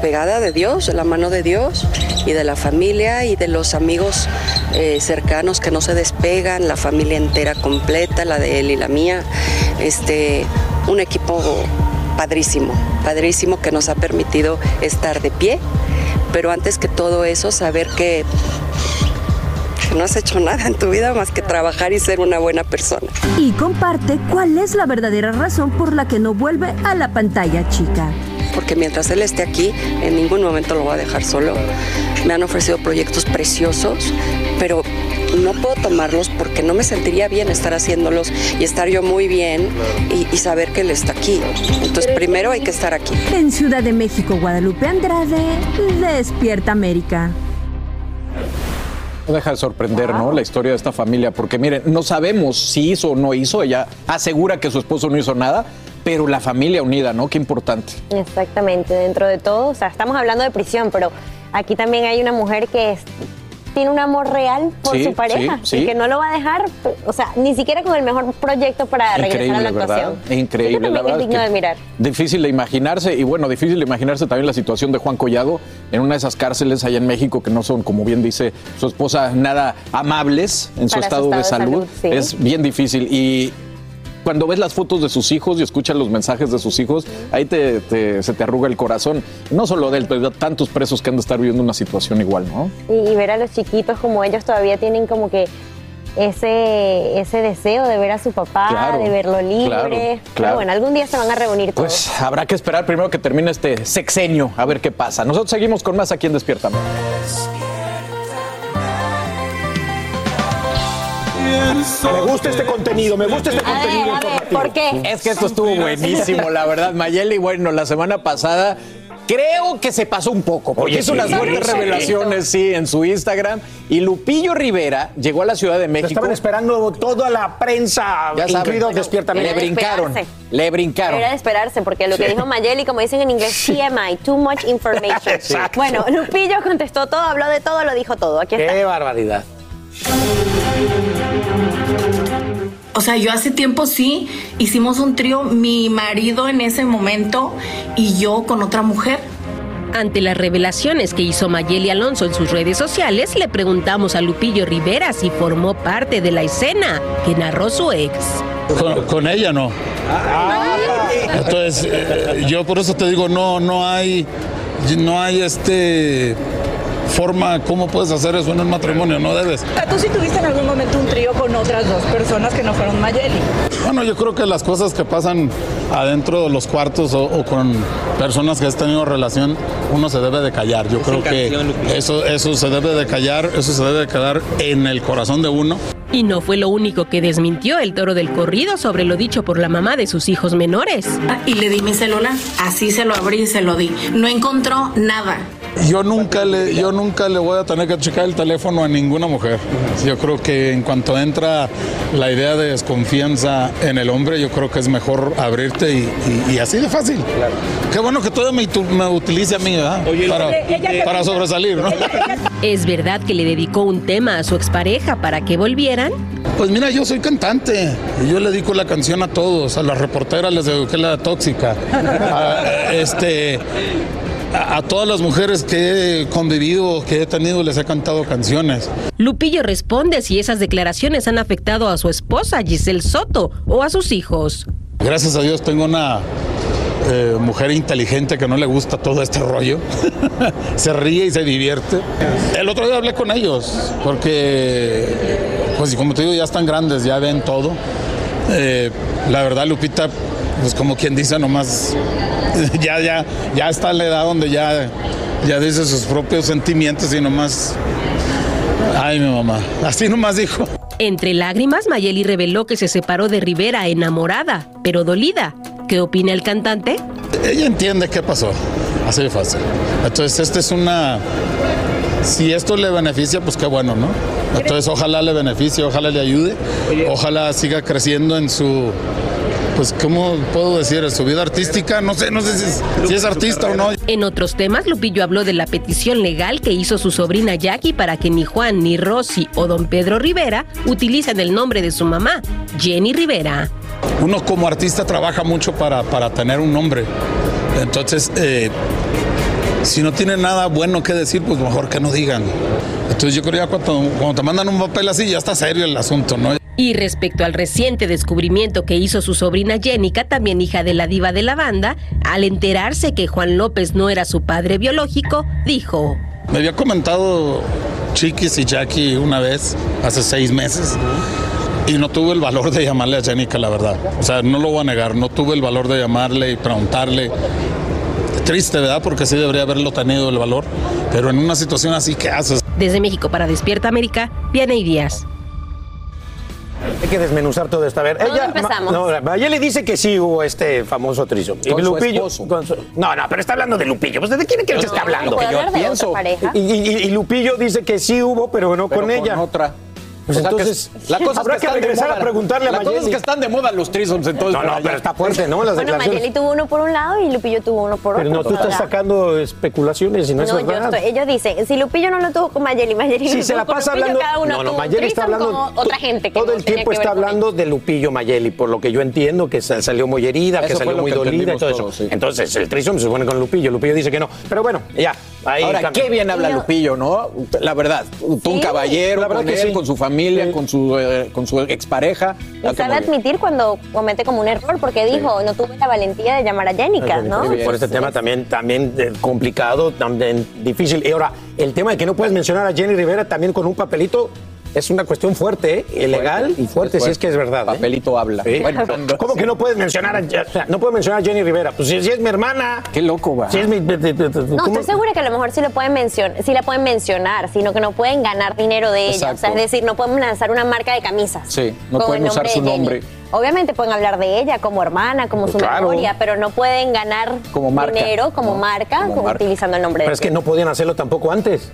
pegada de Dios, de la mano de Dios y de la familia y de los amigos eh, cercanos que no se despegan, la familia entera completa, la de él y la mía. Este, un equipo padrísimo, padrísimo que nos ha permitido estar de pie, pero antes que todo eso, saber que que no has hecho nada en tu vida más que trabajar y ser una buena persona. Y comparte cuál es la verdadera razón por la que no vuelve a la pantalla chica. Porque mientras él esté aquí, en ningún momento lo voy a dejar solo. Me han ofrecido proyectos preciosos, pero no puedo tomarlos porque no me sentiría bien estar haciéndolos y estar yo muy bien y, y saber que él está aquí. Entonces primero hay que estar aquí. En Ciudad de México, Guadalupe Andrade, Despierta América. deja de sorprender, ¿no? La historia de esta familia, porque miren, no sabemos si hizo o no hizo. Ella asegura que su esposo no hizo nada, pero la familia unida, ¿no? Qué importante. Exactamente, dentro de todo, o sea, estamos hablando de prisión, pero aquí también hay una mujer que es- tiene un amor real por Sí, su pareja sí, sí. y que no lo va a dejar, o sea, ni siquiera con el mejor proyecto para regresar a Increíble, la ¿verdad? actuación. Increíble, la verdad. es digno que de mirar. Difícil de imaginarse y bueno, difícil de imaginarse también la situación de Juan Collado en una de esas cárceles allá en México que no son, como bien dice su esposa, nada amables en su estado, de estado de salud. salud. Es bien difícil y cuando ves las fotos de sus hijos y escuchas los mensajes de sus hijos, ahí te, te- se te arruga el corazón. No solo de él, pero de tantos presos que han de estar viviendo una situación igual, ¿no? Y, y ver a los chiquitos como ellos todavía tienen como que ese, ese deseo de ver a su papá, Claro, de verlo libre. claro, Pero bueno, algún día se van a reunir todos. Pues habrá que esperar primero que termine este sexenio, a ver qué pasa. Nosotros seguimos con más aquí en Despierta Me gusta este contenido, me gusta este contenido informativo. ¿Por qué? Es que esto estuvo buenísimo, la verdad. Mayeli, bueno, la semana pasada creo que se pasó un poco, porque Oye, hizo sí, unas fuertes sí. revelaciones, sí, en su Instagram. Y Lupillo Rivera llegó a la Ciudad de México. Estaban esperando toda la prensa, Ya saben. incluido Despierta Le brincaron, le brincaron. Era de esperarse, porque lo que dijo Mayeli, como dicen en inglés, TMI, too much information. Exacto. Bueno, Lupillo contestó todo, habló de todo, lo dijo todo. Aquí está. Qué barbaridad. O sea, yo hace tiempo sí hicimos un trío, mi marido en ese momento y yo con otra mujer. Ante las revelaciones que hizo Mayeli Alonso en sus redes sociales, le preguntamos a Lupillo Rivera si formó parte de la escena que narró su ex. Con, con ella no. Entonces, eh, yo por eso te digo, no, no hay, no hay este forma, ¿cómo puedes hacer eso en un matrimonio? No debes. ¿Tú sí tuviste en algún momento un trío con otras dos personas que no fueron Mayeli? Bueno, yo creo que las cosas que pasan adentro de los cuartos o, o con personas que has tenido relación, uno se debe de callar. Yo creo que eso, eso se debe de callar, eso se debe de quedar en el corazón de uno. Y no fue lo único que desmintió el toro del corrido sobre lo dicho por la mamá de sus hijos menores. Ah, Y le di mi celular, así se lo abrí y se lo di. No encontró nada. Yo nunca le, yo nunca le voy a tener que checar el teléfono a ninguna mujer. Yo creo que en cuanto entra la idea de desconfianza en el hombre, yo creo que es mejor abrirte y, y- y así de fácil. Qué bueno que todo me, me utilice a mí, ¿verdad? para, para sobresalir, ¿no? ¿Es verdad que le dedicó un tema a su expareja para que volvieran? Pues mira, yo soy cantante y yo le dedico la canción a todos, a las reporteras les dediqué la tóxica, a, este, a, a todas las mujeres que he convivido, que he tenido, les he cantado canciones. Lupillo responde si esas declaraciones han afectado a su esposa Giselle Soto o a sus hijos. Gracias a Dios tengo una eh, mujer inteligente que no le gusta todo este rollo. se ríe y se divierte. El otro día hablé con ellos porque, pues como te digo, ya están grandes, ya ven todo. Eh, la verdad, Lupita, pues como quien dice, nomás ya, ya, ya está la edad donde ya, ya dice sus propios sentimientos y nomás... Ay, mi mamá. Así nomás dijo. Entre lágrimas, Mayeli reveló que se separó de Rivera enamorada, pero dolida. ¿Qué opina el cantante? Ella entiende qué pasó. Así de fácil. Entonces, esta es una. Si esto le beneficia, pues qué bueno, ¿no? Entonces, ojalá le beneficie, ojalá le ayude, ojalá siga creciendo en su. Pues, ¿cómo puedo decir? Su vida artística. No sé, no sé si es, si es artista o no. En otros temas, Lupillo habló de la petición legal que hizo su sobrina Jackie para que ni Juan, ni Rosy o don Pedro Rivera utilicen el nombre de su mamá, Jenny Rivera. Uno como artista trabaja mucho para, para tener un nombre. Entonces, eh, si no tiene nada bueno que decir, pues mejor que no digan. Entonces yo creo que ya cuando, cuando te mandan un papel así, ya está serio el asunto, ¿no? Y respecto al reciente descubrimiento que hizo su sobrina Jenica, también hija de la diva de la banda, al enterarse que Juan López no era su padre biológico, dijo, Me había comentado Chiquis y Jackie una vez, hace seis meses, y no tuve el valor de llamarle a Jenica, la verdad. O sea, no lo voy a negar, no tuve el valor de llamarle y preguntarle. Triste, ¿verdad? Porque sí debería haberlo tenido el valor, pero en una situación así, ¿qué haces? desde México para Despierta América, Vianey Díaz. Hay que desmenuzar todo esto. A ver, ¿Dónde ella. empezamos? No, Mayeli dice que sí hubo este famoso trizo. Y Con su Lupillo. esposo. con su- no, no, pero está hablando de Lupillo. Pues, ¿De quién quiere que No, esté hablando? yo hablar de pienso. otra pareja. Y, y- y Lupillo dice que sí hubo, pero no Pero con ella. otra. Pues O sea, que entonces, la cosa es habrá que, regresar moda. a preguntarle a La cosa es que están de moda los trisoms, entonces. No, no, pero está fuerte, ¿no? Las Bueno. Mayeli tuvo uno por un lado y Lupillo tuvo uno por Pero otro. no, tú estás ¿verdad? sacando especulaciones y no, No, es yo verdad. estoy, ellos dicen, si Lupillo no lo tuvo con Mayeli, Mayeli Si lo se la tuvo con pasa Lupillo, hablando. cada uno no, no, Mayeli está hablando. con otra gente que Todo no el tiempo está con hablando de Lupillo Mayeli, por lo que yo entiendo que sa- salió muy herida, que Eso salió muy que dolida y todo eso. Entonces, el trisom se supone con Lupillo. Lupillo dice que no. Pero bueno, ya. Ahora, qué bien habla Yo- Lupillo, ¿no? La verdad, tú un caballero, La verdad con que él, sí. con su familia, con su eh, con su expareja. Y sabe admitir cuando comete como un error, porque dijo, no tuve la valentía de llamar a Jenica, ¿no? Por este tema también, también eh, complicado, también difícil. Y ahora, el tema de que no puedes mencionar a Jenny Rivera también con un papelito es una cuestión fuerte, ¿eh? ilegal y fuerte, si es que es verdad. ¿eh? Papelito habla. Sí. Bueno, ¿Cómo que no puedes mencionar a, o sea, no puedo mencionar a Jenny Rivera? Pues si, si es mi hermana. Qué loco, va. Si es mi. No, ¿cómo? estoy segura que a lo mejor sí lo pueden mencionar, sí la pueden mencionar, sino que no pueden ganar dinero de ella. O sea, es decir, no pueden lanzar una marca de camisas. Sí, no pueden usar su nombre. Obviamente pueden hablar de ella como hermana, como su Claro. memoria, pero no pueden ganar Como marca. dinero como marca como como marca. utilizando el nombre Pero de es que no podían hacerlo tampoco antes.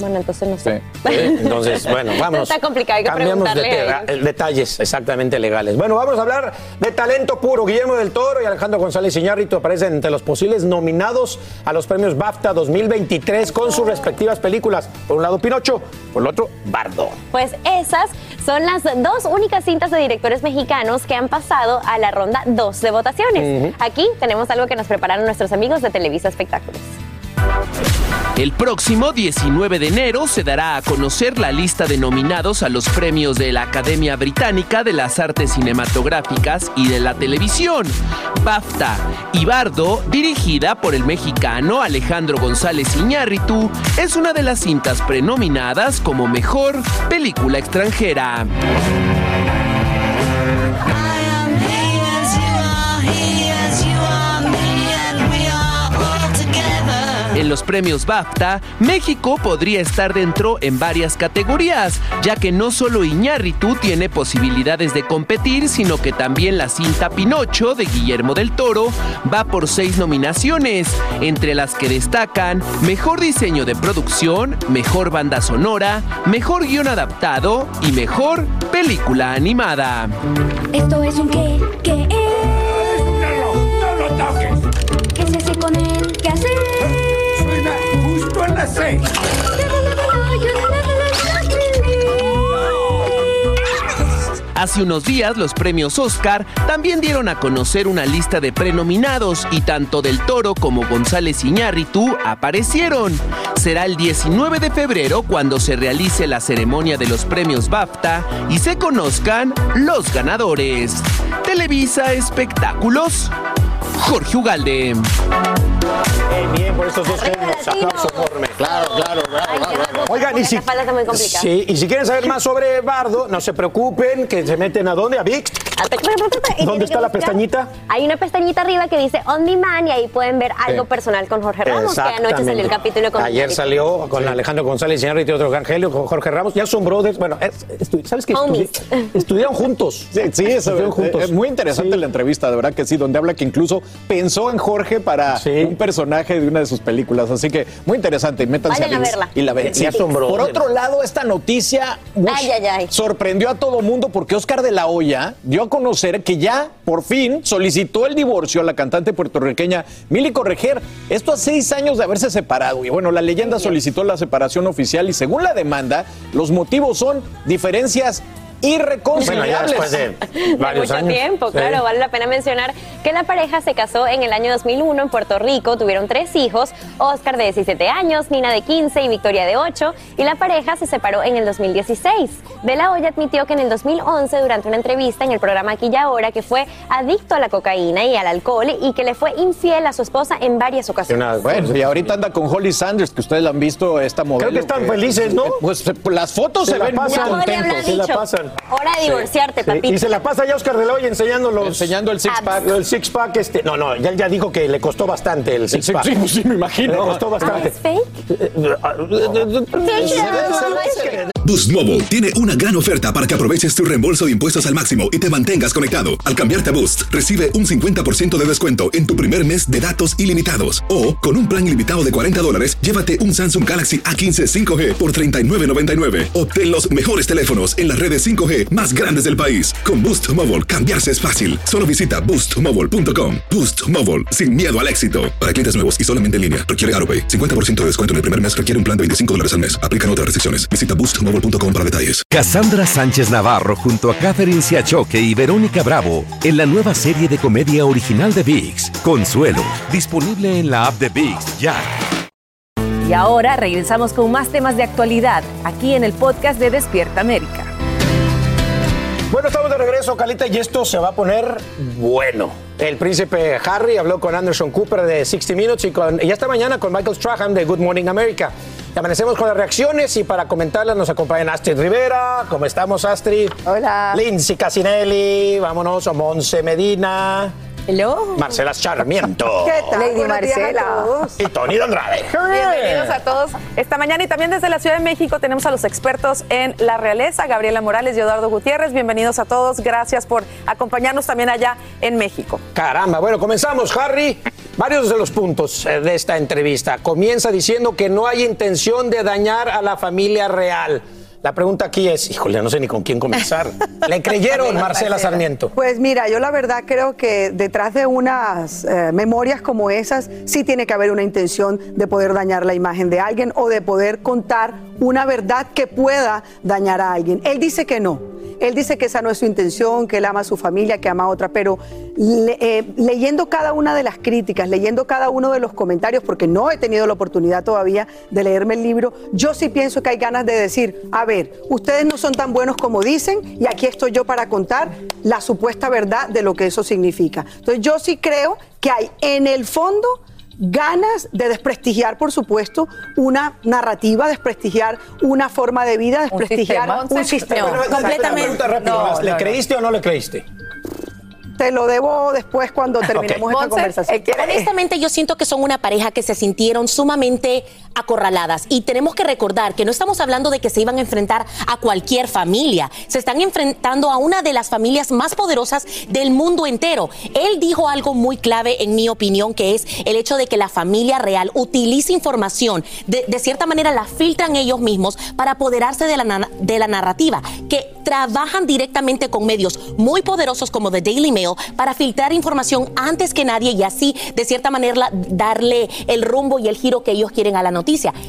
Bueno, entonces no sé. ¿Eh? Entonces, bueno, vamos. Está complicado, hay que Cambiamos de te- detalles exactamente legales. Bueno, vamos a hablar de talento puro. Guillermo del Toro y Alejandro González Iñárritu aparecen entre los posibles nominados a los premios BAFTA 2023 con sus respectivas películas. Por un lado, Pinocho, por el otro, Bardo. Pues esas son las dos únicas cintas de directores mexicanos que han pasado a la ronda 2 de votaciones. Aquí tenemos algo que nos prepararon nuestros amigos de Televisa Espectáculos. El próximo 19 de enero se dará a conocer la lista de nominados a los premios de la Academia Británica de las Artes Cinematográficas y de la Televisión, BAFTA y Bardo, dirigida por el mexicano Alejandro González Iñárritu, es una de las cintas prenominadas como mejor película extranjera. En los premios BAFTA, México podría estar dentro en varias categorías, ya que no solo Iñárritu tiene posibilidades de competir, sino que también la cinta Pinocho de Guillermo del Toro va por seis nominaciones, entre las que destacan Mejor Diseño de Producción, Mejor Banda Sonora, Mejor Guión Adaptado y Mejor Película Animada. Esto es un qué, qué es. Hace unos días los premios Oscar también dieron a conocer una lista de prenominados y tanto Del Toro como González Iñárritu aparecieron. Será el 19 de febrero cuando se realice la ceremonia de los premios BAFTA y se conozcan los ganadores. Televisa Espectáculos, Jorge Ugalde. Bien, bien, por estos dos genios. Aplauso enorme. Claro, claro, claro. claro. Oigan, y si, Esta falda está muy complicada. sí, y si quieren saber más sobre Bardo, no se preocupen, que se meten a dónde, a VIX. ¿Dónde está la pestañita? Hay una pestañita arriba que dice On Demand y ahí pueden ver algo personal con Jorge Ramos, que anoche salió el capítulo con Ayer salió con Alejandro González Iñárritu y otro Angelio, con Jorge Ramos. Ya son brothers. Bueno, es- estu- ¿sabes qué? Estudi- estudiaron juntos. Sí, sí, eso, juntos. es muy interesante la entrevista, de verdad que sí, donde habla que incluso pensó en Jorge para un personaje de una de sus películas. Así que muy interesante. Métanse Vayan a ViX verla. Y la ven. Asombroso. Por otro lado, esta noticia ush, Ay, ay, ay. sorprendió a todo mundo porque Oscar de la Hoya dio a conocer que ya por fin solicitó el divorcio a la cantante puertorriqueña Mili Correger. Esto a seis años de haberse separado. Y bueno, la leyenda solicitó la separación oficial y según la demanda, los motivos son diferencias irreconciliables. Bueno, ya después de de varios mucho años. tiempo, Sí. claro. Vale la pena mencionar que la pareja se casó en el año 2001 en Puerto Rico, tuvieron tres hijos, Oscar de 17 años, Nina de 15 y Victoria de 8, y la pareja se separó en el 2016. De la Hoya admitió que en el 2011, durante una entrevista en el programa Aquí y Ahora, que fue adicto a la cocaína y al alcohol y que le fue infiel a su esposa en varias ocasiones. Bueno, y ahorita anda con Holly Sanders, que ustedes la han visto, esta modelo. Creo que están felices, ¿no? Pues las fotos se, Se la ven muy pasan. contentos. Se la pasan. Hora de divorciarte, Sí, papito. Y se la pasa ya Oscar de la Hoya enseñándolos. Enseñando el six pack. El six pack, este. No, no, ya, ya dijo que le costó bastante el six six- pack. sí, sí, me imagino. Le costó bastante. Boost Mobile tiene una gran oferta para que aproveches tu reembolso de impuestos al máximo y te mantengas conectado. Al cambiarte a Boost, recibe un 50% de descuento en tu primer mes de datos ilimitados. O, con un plan ilimitado de 40 dólares, llévate un Samsung Galaxy A15 5G por $39.99. Obtén los mejores teléfonos en las redes 5G más grandes del país. Con Boost Mobile, cambiarse es fácil. Solo visita boostmobile.com. Boost Mobile, sin miedo al éxito. Para clientes nuevos y solamente en línea, requiere AroPay. 50% de descuento en el primer mes requiere un plan de 25 dólares al mes. Aplican otras restricciones. Visita boostmobile.com para detalles. Cassandra Sánchez Navarro junto a Catherine Siachoque y Verónica Bravo en la nueva serie de comedia original de VIX, Consuelo, disponible en la app de VIX ya. Y ahora regresamos con más temas de actualidad aquí en el podcast de Despierta América. Bueno, estamos de regreso, Calita, y esto se va a poner bueno. El príncipe Harry habló con Anderson Cooper de 60 Minutes y, con, y esta mañana con Michael Strahan de Good Morning America. Y amanecemos con las reacciones y para comentarlas nos acompañan Astrid Rivera. ¿Cómo estamos, Astrid? Hola. Lindsay Casinelli, vámonos, o Monse Medina. Hello. Marcela Charmiento. ¿Qué tal? Lady Marcela. Y Tony de Andrade. Bienvenidos a todos esta mañana y también desde la Ciudad de México tenemos a los expertos en la realeza, Gabriela Morales y Eduardo Gutiérrez. Bienvenidos a todos, gracias por acompañarnos también allá en México. Caramba, bueno, comenzamos, Harry. Varios de los puntos eh, de esta entrevista. Comienza diciendo que no hay intención de dañar a la familia real. La pregunta aquí es, híjole, no sé ni con quién comenzar. ¿Le creyeron, Marcela Sarmiento? Pues mira, yo la verdad creo que detrás de unas eh, memorias como esas sí tiene que haber una intención de poder dañar la imagen de alguien o de poder contar una verdad que pueda dañar a alguien. Él dice que no. Él dice que esa no es su intención, que él ama a su familia, que ama a otra, pero eh, leyendo cada una de las críticas, leyendo cada uno de los comentarios, porque no he tenido la oportunidad todavía de leerme el libro, yo sí pienso que hay ganas de decir, a ver, ustedes no son tan buenos como dicen y aquí estoy yo para contar la supuesta verdad de lo que eso significa. Entonces yo sí creo que hay en el fondo ganas de desprestigiar, por supuesto, una narrativa, desprestigiar una forma de vida, desprestigiar un sistema. No, más. ¿Le no, no. creíste o no le creíste? Te lo debo después cuando terminemos esta conversación. Honestamente, yo siento que son una pareja que se sintieron sumamente acorraladas. Y tenemos que recordar que no estamos hablando de que se iban a enfrentar a cualquier familia. Se están enfrentando a una de las familias más poderosas del mundo entero. Él dijo algo muy clave, en mi opinión, que es el hecho de que la familia real utiliza información, de, de cierta manera la filtran ellos mismos para apoderarse de la, de la narrativa, que trabajan directamente con medios muy poderosos como The Daily Mail para filtrar información antes que nadie y así, de cierta manera, darle el rumbo y el giro que ellos quieren a la noticia.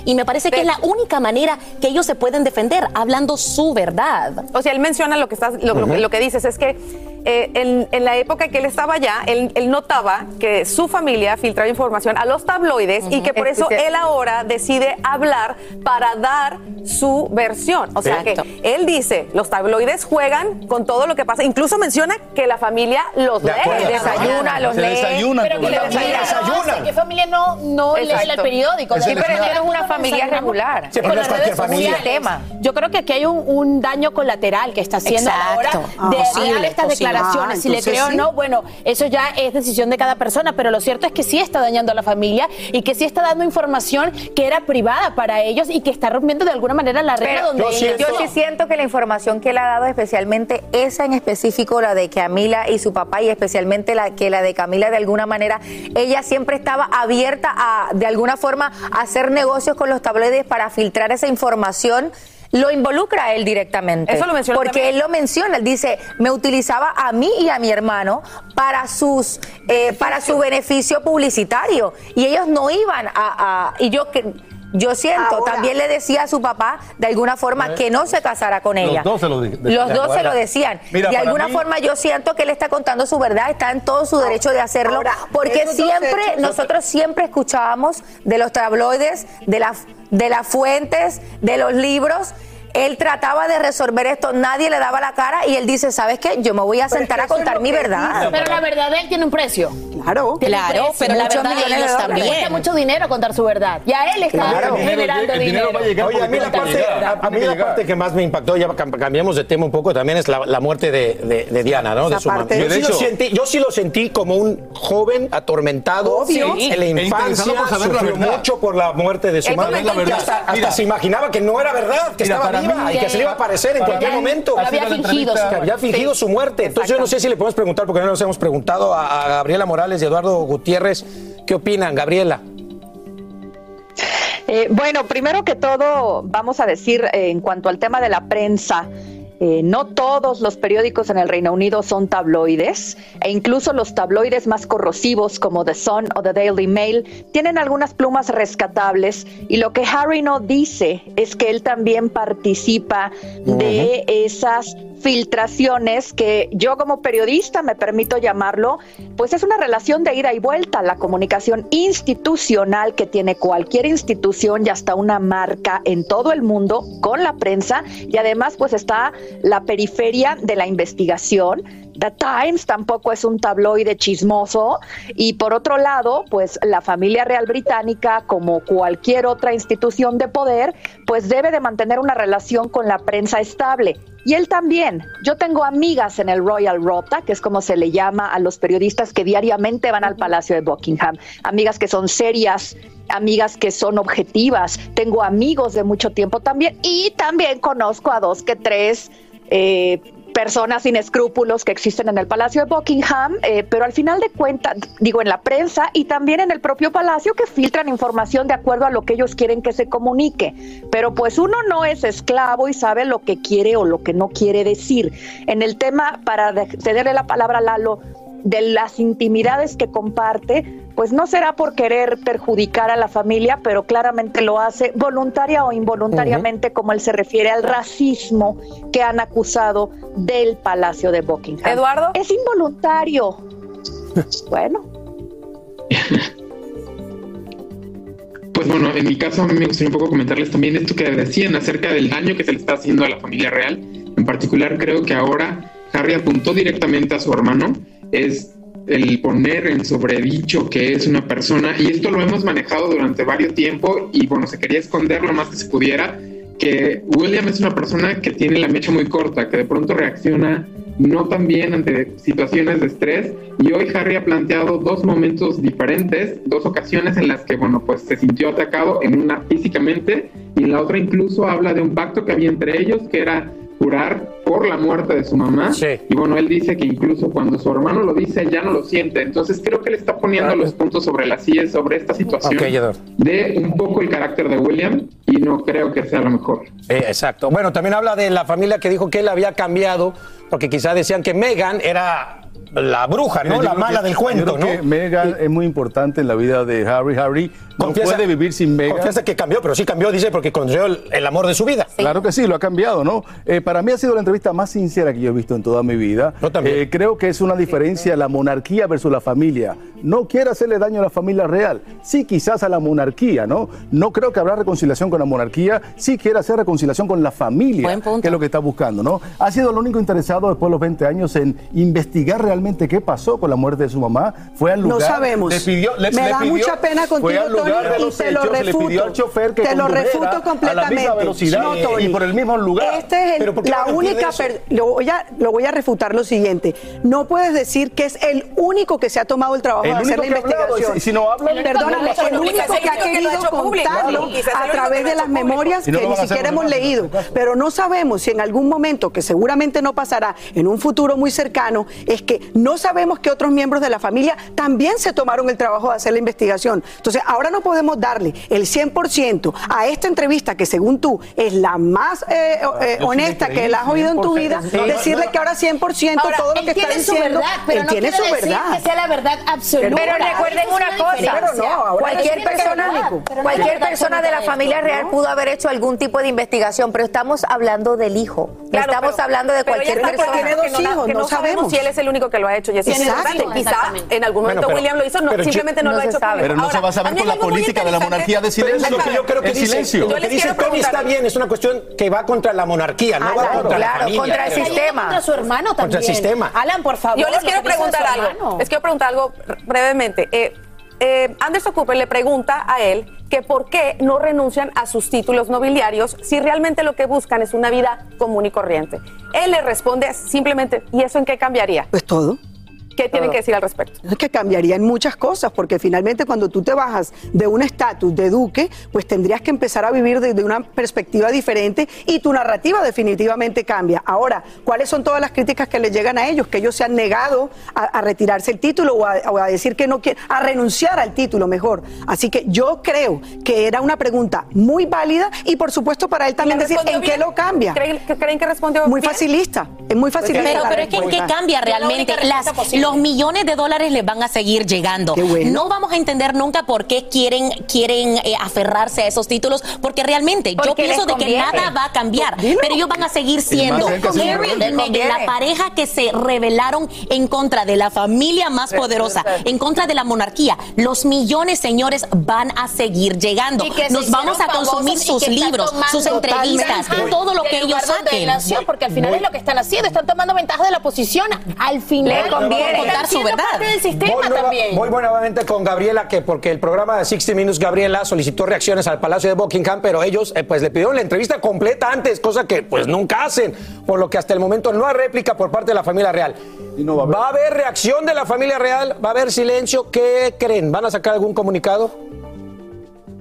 Y me parece que es la única manera que ellos se pueden defender, hablando su verdad. O sea, él menciona lo que, estás, lo, lo- Ujú. lo que dices, es que eh, en, en la época que él estaba allá, él, él notaba que su familia filtraba información a los tabloides y que por eso Especial- él ahora decide hablar para dar su versión. O sea Exacto. que él dice, los tabloides juegan con todo lo que pasa, incluso menciona que la familia los De lee, acuerdo. desayuna, los lee. desayunan pero que la le familia. Desayunan. ¿Qué familia no, no lee el periódico? Sí, pero es una familia regular. Sí, pero con no es cualquier familia. sociales. Yo creo que aquí hay un, un daño colateral que está haciendo ahora Exacto. de Ah, posible, estas posible. declaraciones. Ah, si le creo o no, bueno, eso ya es decisión de cada persona, pero lo cierto es que sí está dañando a la familia y que sí está dando información que era privada para ellos y que está rompiendo de alguna manera la regla Pero donde yo, ellos sí siento que la información que él ha dado, especialmente esa en específico, la de Camila y su papá, y especialmente la que la de Camila de alguna manera, ella siempre estaba abierta a, de alguna forma, a hacer negocios con los tabloides para filtrar esa información. Lo involucra a él directamente. Eso lo menciona Porque también. él lo menciona, él dice, me utilizaba a mí y a mi hermano para sus eh, para su beneficio publicitario. Y ellos no iban a, a- y yo que yo siento, Ahora- también le decía a su papá de alguna forma que no se casara con Los ella. dos se lo de- Los de dos se lo decían. Mira, de alguna mí- forma yo siento que él está contando su verdad, está en todo su derecho de hacerlo, ahora, porque siempre, hechos- nosotros siempre escuchábamos de los tabloides, de, la, de las fuentes, de los libros. Él trataba de resolver esto, nadie le daba la cara y él dice, ¿sabes qué? Yo me voy a sentar a contar mi verdad. Pero la verdad de él tiene un precio. Claro. Claro, pero la verdad ellos de dólares. también. Cuesta mucho dinero contar su verdad. Y a él está Claro. generando dinero. Oye, a mí la parte, a, a mí la parte que más me impactó, ya cam- cambiamos de tema un poco, también es la, muerte de, Diana, ¿no? De su mamá. Yo, sí lo sentí, yo sí lo sentí como un joven atormentado Obvio. en la E infancia, sufrió mucho por la muerte de su madre. hasta, se imaginaba que no era verdad, que estaba viva y que se le iba a aparecer en cualquier momento. Había fingido. Había fingido su muerte. Entonces yo no sé si le podemos preguntar, porque no nos hemos preguntado a, a Gabriela Morales y Eduardo Gutiérrez, ¿qué opinan, Gabriela? Eh, bueno, primero que todo, vamos a decir eh, en cuanto al tema de la prensa. Eh, no todos los periódicos en el Reino Unido son tabloides e incluso los tabloides más corrosivos como The Sun o The Daily Mail tienen algunas plumas rescatables. Y lo que Harry no dice es que él también participa de esas filtraciones que yo como periodista me permito llamarlo, pues es una relación de ida y vuelta, la comunicación institucional que tiene cualquier institución y hasta una marca en todo el mundo con la prensa. Y además pues está la periferia de la investigación. The Times tampoco es un tabloide chismoso y por otro lado, pues la familia real británica, como cualquier otra institución de poder, pues debe de mantener una relación con la prensa estable. Y él también. Yo tengo amigas en el Royal Rota, que es como se le llama a los periodistas que diariamente van al Palacio de Buckingham. Amigas que son serias, amigas que son objetivas. Tengo amigos de mucho tiempo también. Y también conozco a dos que tres eh, personas sin escrúpulos que existen en el Palacio de Buckingham, eh, pero al final de cuentas, digo, en la prensa y también en el propio palacio que filtran información de acuerdo a lo que ellos quieren que se comunique. Pero pues uno no es esclavo y sabe lo que quiere o lo que no quiere decir. En el tema, para de- cederle la palabra a Lalo, de las intimidades que comparte, pues no será por querer perjudicar a la familia, pero claramente lo hace voluntaria o involuntariamente, como él se refiere al racismo que han acusado del Palacio de Buckingham. Eduardo. Es involuntario. bueno. Pues bueno, en mi caso a mí me gustaría un poco comentarles también esto que decían acerca del daño que se le está haciendo a la familia real. En particular creo que ahora Harry apuntó directamente a su hermano. Es el poner en sobredicho que es una persona, y esto lo hemos manejado durante varios tiempo, y bueno, se quería esconder lo más que se pudiera, que William es una persona que tiene la mecha muy corta, que de pronto reacciona no tan bien ante situaciones de estrés, y hoy Harry ha planteado dos momentos diferentes, dos ocasiones en las que, bueno, pues se sintió atacado, en una físicamente, y en la otra incluso habla de un pacto que había entre ellos, que era jurar por la muerte de su mamá. Y bueno, él dice que incluso cuando su hermano lo dice, ya no lo siente. Entonces creo que le está poniendo los puntos sobre las sillas sobre esta situación Ok, Eduardo. de un poco el carácter de William y no creo que sea lo mejor. Eh, exacto. Bueno, también habla de la familia que dijo que él había cambiado, porque quizá decían que Megan era la bruja, ¿no? Mira, yo la mala que- del cuento, yo creo ¿no? que Meghan es muy importante en la vida de Harry. Harry no Confiesa- puede vivir sin Meghan. Confiesa que cambió, pero sí cambió, dice, porque conoció el, el amor de su vida. Claro que sí, lo ha cambiado, ¿no? Eh, para mí ha sido la entrevista más sincera que yo he visto en toda mi vida. Eh, creo que es una diferencia la monarquía versus la familia. No quiere hacerle daño a la familia real. Sí, quizás a la monarquía, ¿no? No creo que habrá reconciliación con la monarquía. Sí quiere hacer reconciliación con la familia, que es lo que está buscando, ¿no? Ha sido el único interesado después de los 20 años en investigar realmente qué pasó con la muerte de su mamá. Fue al lugar. No sabemos. le pidió- le- Me le da pidió- mucha pena contigo, Tony, y te lo hechos, le refuto. pidió al chofer que te lo refuto a la completamente. misma velocidad No, y- Tony. y por el mismo lugar. Este es el- ¿Pero por qué la única. Lo voy, a, lo voy a refutar lo siguiente. No puedes decir que es el único que se ha tomado el trabajo El de hacer la que investigación. y si- si no habla, Perdóname, que el único que ha el único que ha querido público. contarlo Claro. A través que de las público. memorias no que ni siquiera hemos leído. Pero no sabemos si en algún momento, que seguramente no pasará en un futuro muy cercano, es que no sabemos que otros miembros de la familia también se tomaron el trabajo de hacer la investigación. Entonces, ahora no podemos darle el 100% a esta entrevista que según tú es la más eh, eh, honesta que la has oído en tu vida, 100%. decirle que ahora 100% Ahora, todo lo que está tiene su diciendo, verdad, pero él no tiene quiere su decir verdad. que sea la verdad absoluta. Pero recuerden una cosa, diferencia. no, ahora cualquier Pero persona, verdad, no cualquier verdad persona de la familia esto, real ¿no? pudo haber hecho algún tipo de investigación, pero estamos hablando del hijo. Claro, estamos pero- hablando de cualquier está persona. que no, que no sabemos si él es el único que lo ha hecho. Y es Exacto. importante. Quizá en algún Bueno, momento pero- William lo hizo, no, yo- simplemente no, no lo ha hecho. Pero no se va a saber con la política de la monarquía de Pero silencio. es lo que yo creo que El dice, silencio. Lo que dice Tony está bien, es una cuestión que va contra la monarquía, no va Claro, contra la claro, familia. contra el sistema. Contra su hermano Contra también. el sistema. Alan, por favor. Yo les quiero preguntar algo. hermano. Les quiero preguntar algo brevemente, eh, eh, Anderson Cooper le pregunta a él que por qué no renuncian a sus títulos nobiliarios si realmente lo que buscan es una vida común y corriente. Él le responde simplemente, ¿y eso en qué cambiaría? Pues todo. ¿Qué tienen que decir al respecto? Es que cambiaría en muchas cosas, porque finalmente cuando tú te bajas de un estatus de duque, pues tendrías que empezar a vivir desde una perspectiva diferente y tu narrativa definitivamente cambia. Ahora, ¿cuáles son todas las críticas que le llegan a ellos? Que ellos se han negado a, a retirarse el título o a, o a decir que no quieren, a renunciar al título mejor. Así que yo creo que era una pregunta muy válida y por supuesto para él también ¿Le decir en qué lo cambia. ¿Creen, que- creen que respondió Muy bien? facilista, es muy facilista. Pero, la pero es que ¿en qué cambia realmente? Las- los millones de dólares les van a seguir llegando. No vamos a entender nunca por qué quieren, quieren eh, aferrarse a esos títulos, porque realmente yo pienso de que nada va a cambiar, Dilo. pero ellos van a seguir siendo Harry Meghan, la pareja que se rebelaron en contra de la familia más poderosa, en contra de la monarquía. Los millones, señores, van a seguir llegando. Nos vamos a consumir sus libros, sus entrevistas, todo lo que ellos saquen. porque al final es lo que están haciendo, están tomando ventaja de la posición. Al final Le conviene. Están Contar su verdad. parte del sistema Voy, nueva- también. voy nuevamente con Gabriela, que porque el programa de 60 Minutes, Gabriela solicitó reacciones al Palacio de Buckingham, pero ellos eh, pues le pidieron la entrevista completa antes, cosa que pues nunca hacen, por lo que hasta el momento no hay réplica por parte de la familia real. va, a haber. reacción de la familia real? ¿Va a haber silencio? ¿Qué creen? ¿Van a sacar algún comunicado?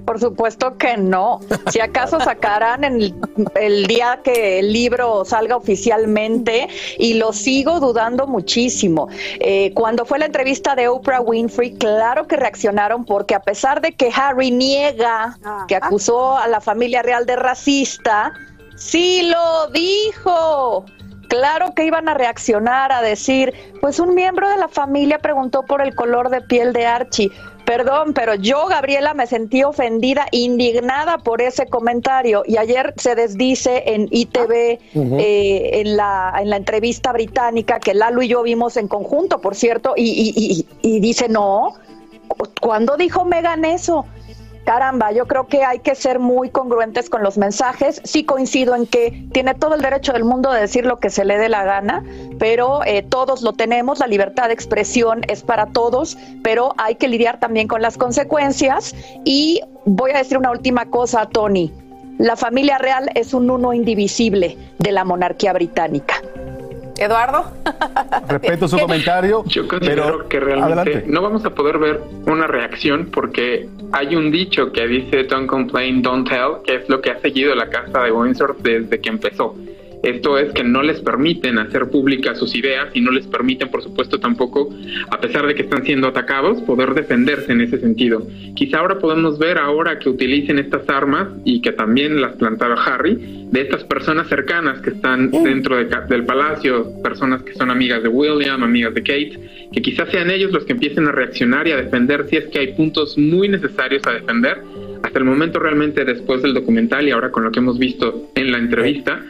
Por supuesto que no. Si acaso sacarán en el, el día que el libro salga oficialmente y lo sigo dudando muchísimo. Eh, cuando fue la entrevista de Oprah Winfrey, claro que reaccionaron porque a pesar de que Harry niega que acusó a la familia real de racista, sí lo dijo. Claro que iban a reaccionar a decir, pues un miembro de la familia preguntó por el color de piel de Archie. Perdón, pero yo, Gabriela, me sentí ofendida, indignada por ese comentario. Y ayer se desdice en ITV, Ujú. eh, en, la, en la entrevista británica, que Lalo y yo vimos en conjunto, por cierto, y, y- y- y dice, no, ¿cuándo dijo Megan eso? Caramba, yo creo que hay que ser muy congruentes con los mensajes. Sí coincido en que tiene todo el derecho del mundo de decir lo que se le dé la gana, pero eh, todos lo tenemos, la libertad de expresión es para todos, pero hay que lidiar también con las consecuencias. Y voy a decir una última cosa, Tony. La familia real es un uno indivisible de la monarquía británica. Eduardo. Respeto su comentario. Yo considero pero que realmente adelante. no vamos a poder ver una reacción porque hay un dicho que dice don't complain, don't tell, que es lo que ha seguido la casa de Windsor desde que empezó. Esto es que no les permiten hacer públicas sus ideas y no les permiten, por supuesto, tampoco, a pesar de que están siendo atacados, poder defenderse en ese sentido. Quizá ahora podemos ver ahora que utilicen estas armas y que también las plantaba Harry, de estas personas cercanas que están dentro de del palacio, personas que son amigas de William, amigas de Kate, que quizás sean ellos los que empiecen a reaccionar y a defender si es que hay puntos muy necesarios a defender. Hasta el momento realmente después del documental y ahora con lo que hemos visto en la entrevista,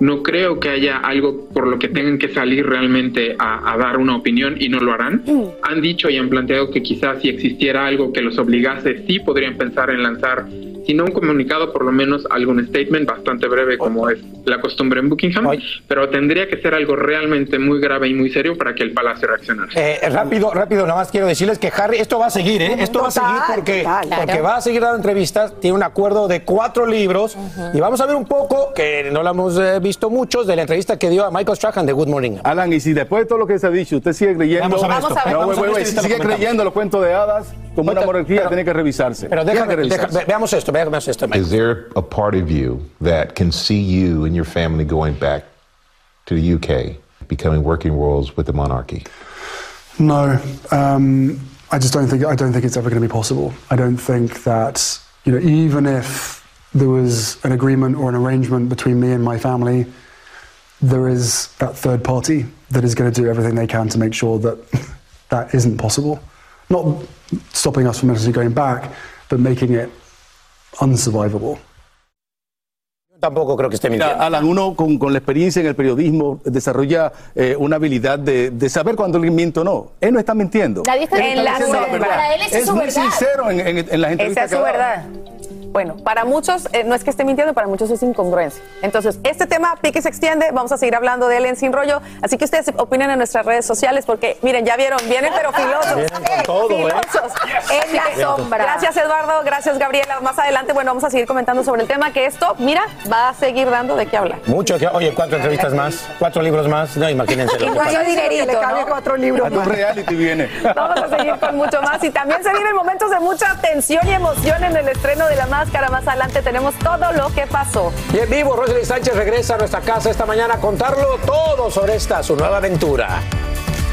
no creo que haya algo por lo que tengan que salir realmente a, a dar una opinión y no lo harán. Han dicho y han planteado que quizás si existiera algo que los obligase, sí podrían pensar en lanzar, si no un comunicado, por lo menos algún statement bastante breve como es la costumbre en Buckingham, pero tendría que ser algo realmente muy grave y muy serio para que el palacio reaccionara. Eh, rápido, rápido, nada más quiero decirles que Harry, esto va a seguir, ¿eh? Esto va a seguir porque, porque va a seguir dando entrevistas, tiene un acuerdo de cuatro libros y vamos a ver un poco, que no lo hemos eh, visto muchos, de la entrevista que dio a Michael Strahan de Good Morning. Alan, y si después de todo lo que se ha dicho, usted sigue creyendo. Vamos a ver esto. Vamos a ver si lo sigue creyendo los cuentos de hadas, como una monarquía, tiene que revisarse. Pero déjame, que deja- revisarse. ve- veamos esto, veamos esto. Michael. Is there a part of you that can see you and your family going back to the UK, becoming working royals with the monarchy? No, um, I just don't think I don't think it's ever going to be possible. I don't think that you know even if there was an agreement or an arrangement between me and my family, there is that third party that is going to do everything they can to make sure that that isn't possible. Not stopping us from necessarily going back, but making it unsurvivable. Tampoco creo que esté Mira, Alan, uno con, con la experiencia en el periodismo desarrolla eh, una habilidad de, de saber cuando alguien miente o no. Él no está mintiendo. Nadie está Él en la verdad. verdad. Para él esa es es su muy verdad. sincero en, en, en las Esa es su da. Bueno, para muchos eh, no es que esté mintiendo, para muchos es incongruencia. Entonces, este tema pique se extiende, vamos a seguir hablando de él en Sin Rollo, así que ustedes opinen en nuestras redes sociales porque, miren, ya vieron, vienen pero filosos. Vienen con todo, ¿eh? Filosos. En la Así que, sombra. Gracias, Eduardo, gracias, Gabriela. Más adelante, bueno, vamos a seguir comentando sobre el tema que esto, mira, va a seguir dando de qué hablar. Mucho. que- Oye, cuatro entrevistas más, cuatro libros más. No, imagínense. lo que Igual pasa. yo dinerito, le cabe ¿no? cuatro libros A tu más. reality viene. Vamos a seguir con mucho más y también se vienen momentos de mucha tensión y emoción en el estreno de La Máscara. Más adelante tenemos todo lo que pasó. Y en vivo, Rosely Sánchez regresa a nuestra casa esta mañana a contarlo todo sobre esta, su nueva aventura.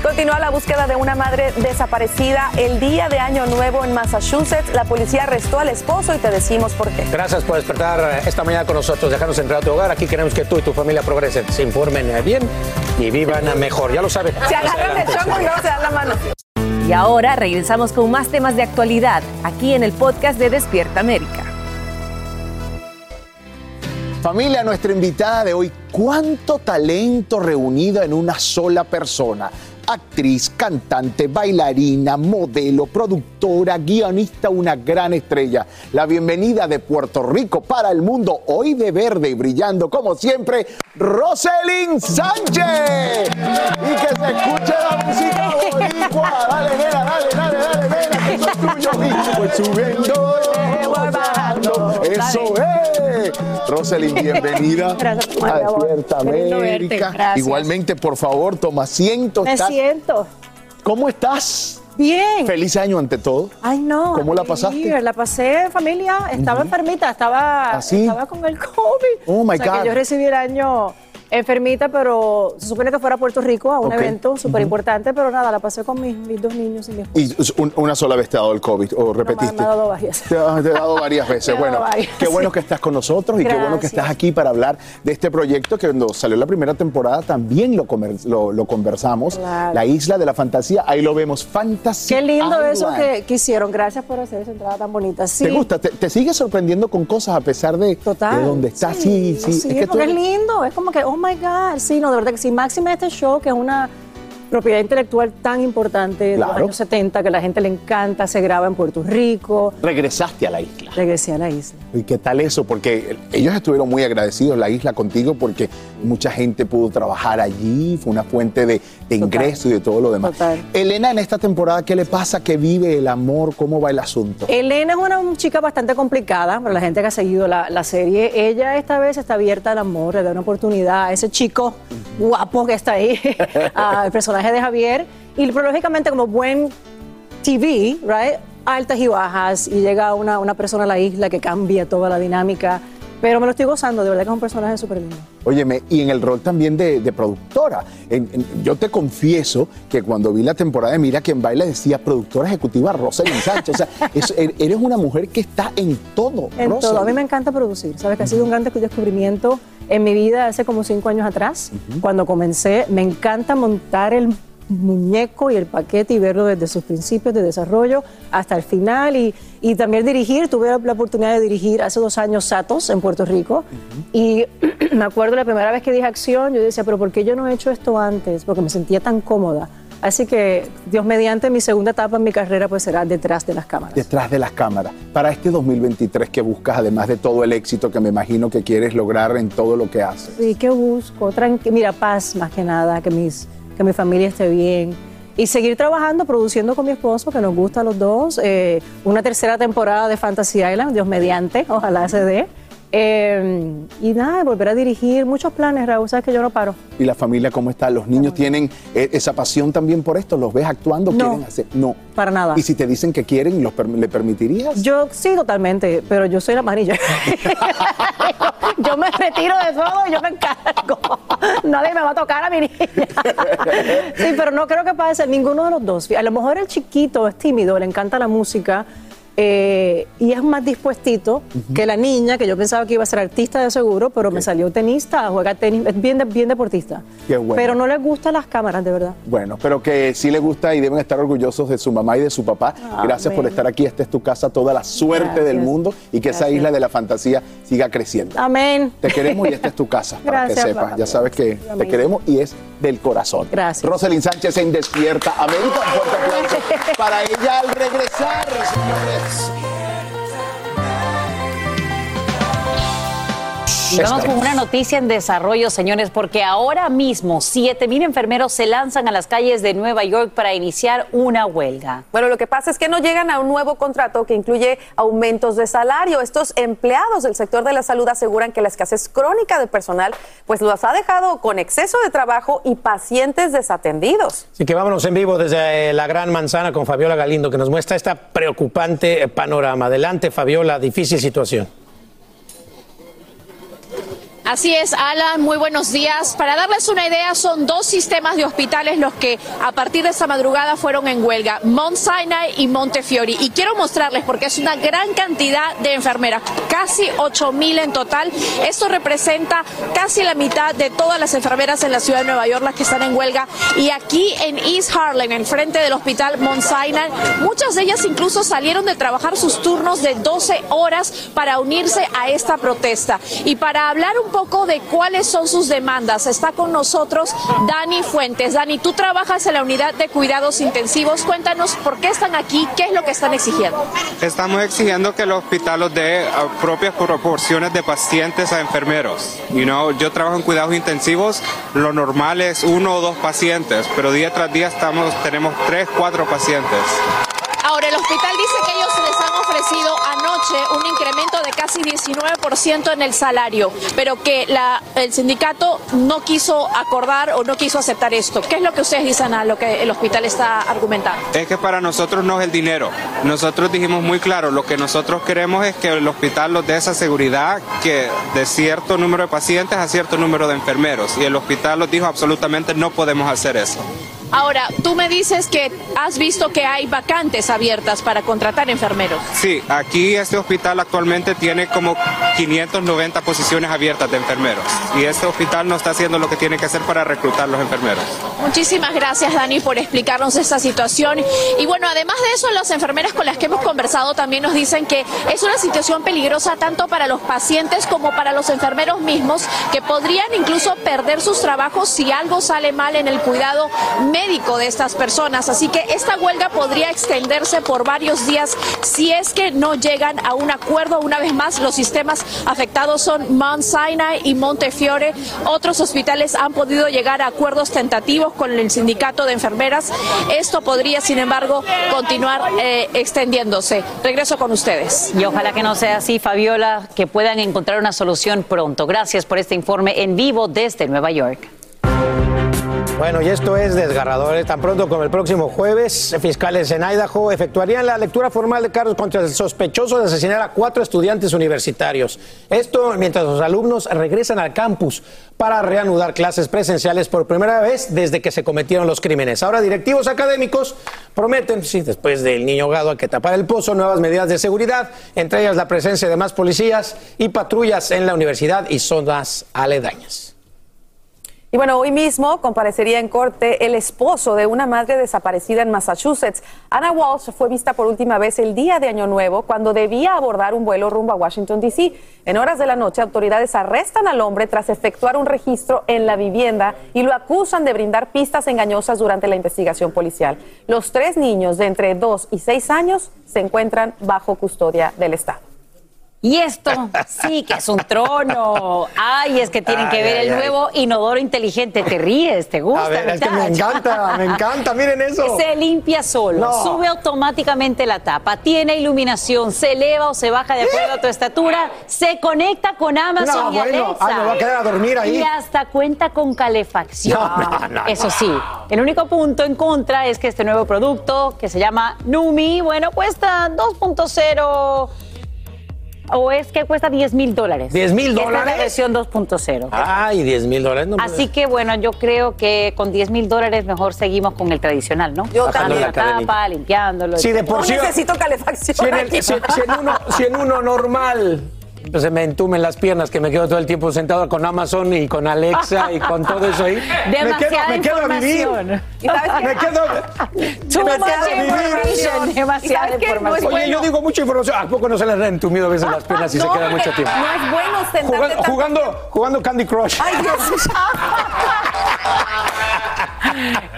Continúa la búsqueda de una madre desaparecida. El día de Año Nuevo en Massachusetts, la policía arrestó al esposo y te decimos por qué. Gracias por despertar esta mañana con nosotros, dejarnos entrar a tu hogar. Aquí queremos que tú y tu familia progresen, se informen eh, bien y vivan mejor. Ya lo saben. Se agarran el chongo y luego se dan la mano. Y ahora regresamos con más temas de actualidad aquí en el podcast de Despierta América. Familia, nuestra invitada de hoy, cuánto talento reunido en una sola persona. Actriz, cantante, bailarina, modelo, productora, guionista, una gran estrella. La bienvenida de Puerto Rico para el mundo, hoy de verde y brillando como siempre, Roselyn Sánchez. Y que se escuche la música boricua. Dale, nena, dale, Eso es. Roselyn, bienvenida Gracias a. Despierta. América. Igualmente, por favor, toma asiento. Me ¿Estás- siento. ¿Cómo estás? Bien. Feliz año ante todo. Ay, no. ¿Cómo la Sí, pasaste? La pasé en familia. Estaba enfermita. Estaba, ¿Ah, sí? estaba con el COVID. Oh, my o sea, God. que yo recibí el año enfermita, pero se supone que fuera a Puerto Rico a un evento súper importante, pero nada, la pasé con mis, mis dos niños y mi esposo. Y un- una sola vez te ha dado el COVID o repetiste. Me ha dado varias. Te ha, te ha dado varias veces. Dado Bueno, varias, qué bueno sí. que estás con nosotros y qué bueno que estás aquí para hablar de este proyecto que cuando salió la primera temporada también lo, comer- lo, lo conversamos. Claro. La isla de la fantasía, ahí lo vemos. Fantasy Qué lindo eso que, que hicieron. Gracias por hacer esa entrada tan bonita. Sí. ¿Te gusta? ¿Te, te sigue sorprendiendo con cosas a pesar de, de dónde estás? Sí, sí. Sí, es que tú es lindo, es como que, oh my God, sí, no, de verdad que sí, máxima este show, que es una propiedad intelectual tan importante de los años 70, que a la gente le encanta, se graba en Puerto Rico, regresaste a la isla. regresé a la isla. ¿Y qué tal eso? Porque ellos estuvieron muy agradecidos, la isla, contigo, porque mucha gente pudo trabajar allí, fue una fuente de, de ingreso y de todo lo demás. Elena, en esta temporada, ¿qué le pasa? ¿Qué vive el amor? ¿Cómo va el asunto? Elena es una chica bastante complicada para la gente que ha seguido la, la serie. Ella esta vez está abierta al amor, le da una oportunidad a ese chico guapo que está ahí, al personaje de Javier. Y pero, lógicamente como buen TV, right? altas y bajas, y llega una, una persona a la isla que cambia toda la dinámica. Pero me lo estoy gozando, de verdad que es un personaje súper lindo. Óyeme, y en el rol también de, de productora. En- en- yo te confieso que cuando vi la temporada de Mira quien baila decía productora ejecutiva Rosalind Sánchez. O sea, es- er- eres una mujer que está en todo. En todo. A mí me encanta producir. Sabes que ha sido un gran descubrimiento en mi vida hace como cinco años atrás. Cuando comencé, me encanta montar el muñeco y el paquete y verlo desde sus principios de desarrollo hasta el final y, y también dirigir. Tuve la, oportunidad de dirigir hace dos años Satos en Puerto Rico y me acuerdo la primera vez que dije acción, yo decía, pero ¿por qué yo no he hecho esto antes? Porque me sentía tan cómoda. Así que, Dios mediante, mi segunda etapa en mi carrera pues será detrás de las cámaras. detrás de las cámaras. Para este 2023 que buscas, además de todo el éxito que me imagino que quieres lograr en todo lo que haces. Sí, ¿qué busco? Mira, paz más que nada, que, mis, que mi familia esté bien. Y seguir trabajando, produciendo con mi esposo, que nos gusta a los dos. eh, una tercera temporada de Fantasy Island, Dios mediante, ojalá se dé. Eh, y nada, volver a dirigir. Muchos planes, Raúl, sabes que yo no paro. ¿Y la familia cómo está? ¿Los niños tienen eh, esa pasión también por esto? ¿Los ves actuando? No. ¿Quieren hacer? No. Para nada. ¿Y si te dicen que quieren, los per- ¿le permitirías? Yo sí, totalmente, pero yo soy la manilla. yo me retiro de todo y yo me encargo. Nadie me va a tocar a mi niña. sí, pero no creo que pase ninguno de los dos. A lo mejor el chiquito es tímido, le encanta la música. Eh, y es más dispuestito que la niña, que yo pensaba que iba a ser artista de seguro, pero me salió tenista, juega tenis, es bien, bien deportista. Qué bueno. Pero no le gustan las cámaras, de verdad. Bueno, pero que sí le gusta y deben estar orgullosos de su mamá y de su papá. Gracias por estar aquí. Esta es tu casa, toda la suerte Gracias. del mundo y que esa isla de la fantasía siga creciendo. Amén. Te queremos y esta es tu casa, para Gracias, que sepas. Ya sabes que te queremos y es del corazón. Gracias. Roselyn Sánchez en Despierta América. Un fuerte aplauso para ella al regresar, señores. Vamos con una noticia en desarrollo, señores, porque ahora mismo 7 mil enfermeros se lanzan a las calles de Nueva York para iniciar una huelga. Bueno, lo que pasa es que no llegan a un nuevo contrato que incluye aumentos de salario. Estos empleados del sector de la salud aseguran que la escasez crónica de personal pues los ha dejado con exceso de trabajo y pacientes desatendidos. Así que vámonos en vivo desde eh, la Gran Manzana con Fabiola Galindo que nos muestra esta preocupante eh, panorama. Adelante, Fabiola, difícil situación. Así es, Alan, muy buenos días. Para darles una idea, son dos sistemas de hospitales los que a partir de esta madrugada fueron en huelga, Mount Sinai y Montefiori. Y quiero mostrarles, porque es una gran cantidad de enfermeras, casi 8 mil en total. Esto representa casi la mitad de todas las enfermeras en la ciudad de Nueva York, las que están en huelga. Y aquí en East Harlem, en frente del hospital Mount Sinai, muchas de ellas incluso salieron de trabajar sus turnos de 12 horas para unirse a esta protesta. Y para hablar un de cuáles son sus demandas. Está con nosotros Dani Fuentes. Dani, tú trabajas en la unidad de cuidados intensivos. Cuéntanos por qué están aquí, qué es lo que están exigiendo. Estamos exigiendo que el hospital los dé uh, propias proporciones de pacientes a enfermeros. You know, yo trabajo en cuidados intensivos, lo normal es uno o dos pacientes, pero día tras día estamos, tenemos tres, cuatro pacientes. Ahora, el hospital dice que ellos les han ofrecido un incremento de casi 19% en el salario, pero que el sindicato no quiso acordar o no quiso aceptar esto. ¿Qué es lo que ustedes dicen a lo que el hospital está argumentando? Es que para nosotros no es el dinero. Nosotros dijimos muy claro, lo que nosotros queremos es que el hospital nos dé esa seguridad que de cierto número de pacientes a cierto número de enfermeros. Y el hospital nos dijo absolutamente no podemos hacer eso. Ahora, tú me dices que has visto que hay vacantes abiertas para contratar enfermeros. Sí, aquí este hospital actualmente tiene como 590 posiciones abiertas de enfermeros y este hospital no está haciendo lo que tiene que hacer para reclutar los enfermeros. Muchísimas gracias Dani por explicarnos esta situación y bueno, además de eso, las enfermeras con las que hemos conversado también nos dicen que es una situación peligrosa tanto para los pacientes como para los enfermeros mismos que podrían incluso perder sus trabajos si algo sale mal en el cuidado médico de estas personas. Así que esta huelga podría extenderse por varios días si es que no llegan a un acuerdo. Una vez más, los sistemas afectados son Mount Sinai y Montefiore. Otros hospitales han podido llegar a acuerdos tentativos con el sindicato de enfermeras. Esto podría, sin embargo, continuar eh, extendiéndose. Regreso con ustedes. Y ojalá que no sea así, Fabiola, que puedan encontrar una solución pronto. Gracias por este informe en vivo desde Nueva York. Bueno, y esto es desgarrador. ¿eh? Tan pronto como el próximo jueves, fiscales en Idaho efectuarían la lectura formal de cargos contra el sospechoso de asesinar a cuatro estudiantes universitarios. Esto mientras los alumnos regresan al campus para reanudar clases presenciales por primera vez desde que se cometieron los crímenes. Ahora, directivos académicos prometen, sí, después del niño ahogado, hay que tapar el pozo, nuevas medidas de seguridad, entre ellas la presencia de más policías y patrullas en la universidad y zonas aledañas. Y bueno, hoy mismo comparecería en corte el esposo de una madre desaparecida en Massachusetts. Anna Walsh fue vista por última vez el día de Año Nuevo cuando debía abordar un vuelo rumbo a Washington, D.C. En horas de la noche, autoridades arrestan al hombre tras efectuar un registro en la vivienda y lo acusan de brindar pistas engañosas durante la investigación policial. Los tres niños de entre 2 y 6 años se encuentran bajo custodia del Estado. Y esto sí que es un trono. Ay, es que tienen que Ay, ver ay, el ay. nuevo inodoro inteligente. Te ríes, te gusta. A ver, es que me encanta, me encanta, miren eso. Se limpia solo, No. sube automáticamente la tapa, tiene iluminación, se eleva o se baja de acuerdo a tu estatura, se conecta con Amazon No, y bueno, Alexa. ah, me voy a quedar a dormir ahí. Y hasta cuenta con calefacción. No, no, no, Eso sí, el único punto en contra es que este nuevo producto que se llama Numi, bueno, cuesta 2.0 o es que cuesta 10 mil dólares. 10 mil Esta es la dólares. versión 2.0. Ay, 10 mil dólares. No, Así que bueno, yo creo que con 10 mil dólares mejor seguimos con el tradicional, ¿no? Yo Bajando también. la tapa, limpiándolo. Sí, de por sí. necesito calefacción. Si en, el- si- si en uno, si en uno normal se me entumen las piernas que me quedo todo el tiempo sentado con Amazon y con Alexa y con todo eso ahí. Demasiada me quedo, me quedo a vivir. información. ¿Y sabes qué? Me quedo, Too me quedo a information, vivir. demasiada información. Oye, yo digo mucha información. ¿A poco no se les han entumido a veces las piernas y se No, queda mucho tiempo? No es bueno sentarte Jugando, tanto- jugando, jugando Candy Crush. Ay, Dios.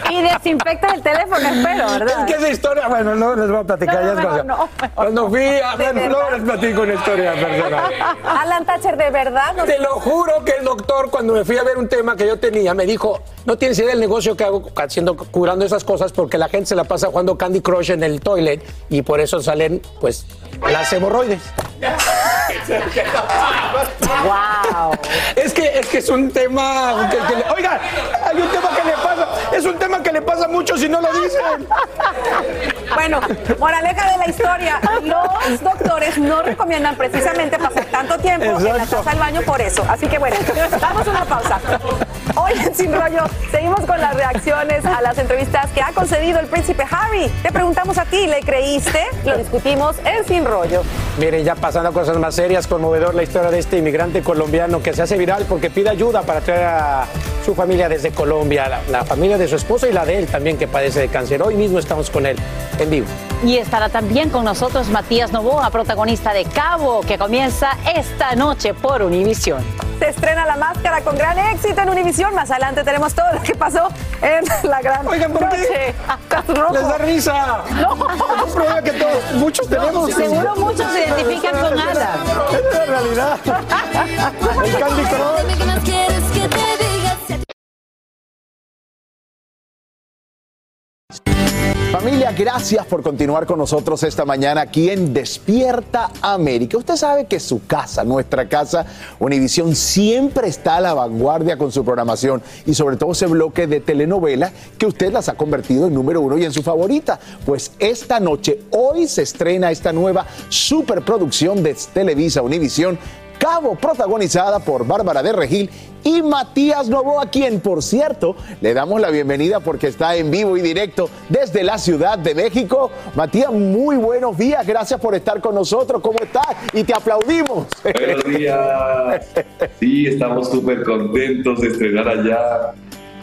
Y desinfectas el teléfono, espero, ¿verdad? Es que esa historia, bueno, no les voy a platicar, ya es cosa. Cuando fui a bueno, no les platico una historia personal. Alan Thatcher, ¿de verdad? No- Te lo juro que el doctor, cuando me fui a ver un tema que yo tenía, me dijo, no tienes idea del negocio que hago haciendo, curando esas cosas, porque la gente se la pasa jugando Candy Crush en el toilet y por eso salen, pues, las hemorroides. ¡Wow! Es que, es que es un tema que, que le- oiga, hay un tema que le pasa, es un tema que le pasa mucho si no lo dicen. Bueno, moraleja de la historia, los doctores no recomiendan precisamente pasar tanto tiempo en la taza del baño por eso. Así que bueno, damos una pausa. Hoy en Sin Rollo seguimos con las reacciones a las entrevistas que ha concedido el príncipe Harry. Te preguntamos a ti, ¿le creíste? Lo discutimos en Sin Rollo. Miren, ya pasando a cosas más serias, conmovedor la historia de este inmigrante colombiano que se hace viral porque pide ayuda para traer a su familia desde Colombia, la, la familia de su esposo y la de él también que padece de cáncer. Hoy mismo estamos con él en vivo. Y estará también con nosotros Matías Novoa, protagonista de Cabo, que comienza esta noche por Univisión. Estrena La Máscara con gran éxito en Univisión. Más adelante tenemos todo lo que pasó en la gran Oigan, ¿por qué? Rojo. Les da risa. No. Es un problema que todos, muchos tenemos. Seguro muchos se identifican con Alan. Es la realidad. El Candy Crush. Familia, gracias por continuar con nosotros esta mañana aquí en Despierta América. Usted sabe que su casa, nuestra casa, Univisión, siempre está a la vanguardia con su programación y sobre todo ese bloque de telenovelas que usted las ha convertido en número uno y en su favorita. Pues esta noche, hoy se estrena esta nueva superproducción de Televisa Univisión Cabo, protagonizada por Bárbara de Regil y Matías Novoa, quien, por cierto, le damos la bienvenida porque está en vivo y directo desde la Ciudad de México. Matías, muy buenos días, gracias por estar con nosotros. ¿Cómo estás? Y te aplaudimos. Buenos días. Sí, estamos súper contentos de estrenar allá.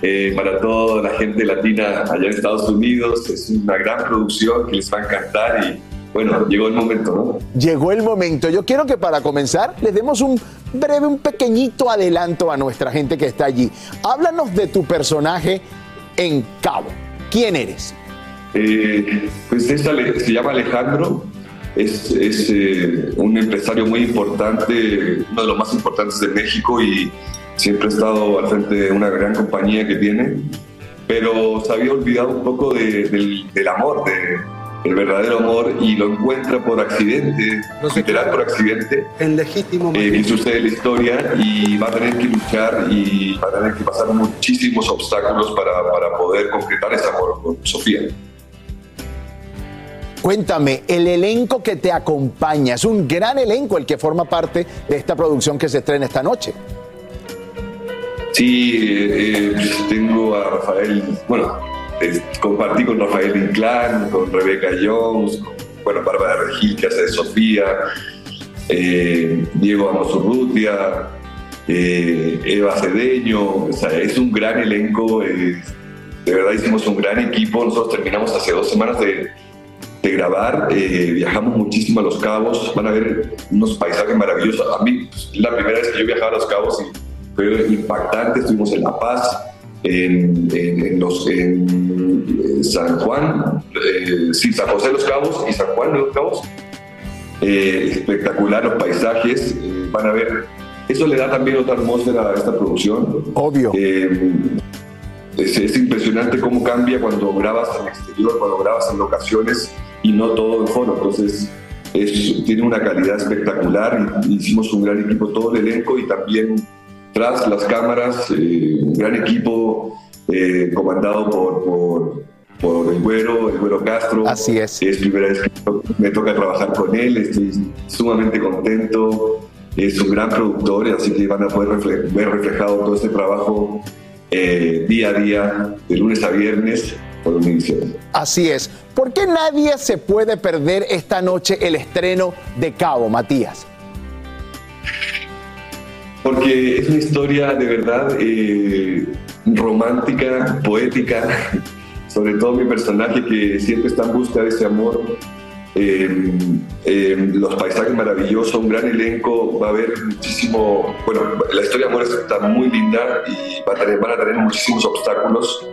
eh, para toda la gente latina allá en Estados Unidos. Es una gran producción que les va a encantar y bueno, llegó el momento, ¿no? Llegó el momento. Yo quiero que para comenzar les demos un breve, un pequeñito adelanto a nuestra gente que está allí. Háblanos de tu personaje en Cabo. ¿Quién eres? Eh, pues es Ale- se llama Alejandro, es, es, eh, un empresario muy importante, uno de los más importantes de México y siempre ha estado al frente de una gran compañía que tiene, pero se había olvidado un poco de- del, del amor, de, el verdadero amor y lo encuentra por accidente, literal por accidente. En legítimo Eh, y sucede la historia y va a tener que luchar y va a tener que pasar muchísimos obstáculos para, para poder concretar ese amor con Sofía. Cuéntame, el elenco que te acompaña, es un gran elenco el que forma parte de esta producción que se estrena esta noche. Sí, eh, eh, tengo a Rafael, bueno, eh, compartí con Rafael Inclán, con Rebeca Jones, con, bueno, Bárbara Regil, que hace de Sofía, eh, Diego Amosurrutia, eh, Eva Cedeño, o sea, es un gran elenco, eh, de verdad hicimos un gran equipo, nosotros terminamos hace dos semanas de, de grabar, eh, viajamos muchísimo a Los Cabos, van a ver unos paisajes maravillosos, a mí pues, es la primera vez que yo viajaba a Los Cabos y fue impactante, estuvimos en La Paz, en, en- en los, en eh, San Juan, eh, sí, San José de los Cabos y San Juan de los Cabos. Eh, espectacular los paisajes, eh, van a ver, eso le da también otra atmósfera a esta producción. Obvio. es, es impresionante cómo cambia cuando grabas en exterior, cuando grabas en locaciones y no todo en foro. Entonces, es- tiene una calidad espectacular hicimos un gran equipo, todo el elenco y también tras las cámaras, eh, un gran equipo eh, comandado por, por, por el güero, el güero Castro. Así es. Es primera vez que me toca trabajar con él, estoy sumamente contento. Es un gran productor, así que van a poder refle- ver reflejado todo este trabajo eh, día a día, de lunes a viernes, por Univision. Así es. ¿Por qué nadie se puede perder esta noche el estreno de Cabo, Matías? Porque es una historia de verdad eh, romántica, poética, sobre todo mi personaje que siempre está en busca de ese amor. Eh, eh, los paisajes maravillosos, un gran elenco, va a haber muchísimo, bueno, la historia de amor está muy linda y va a tener- van a tener muchísimos obstáculos,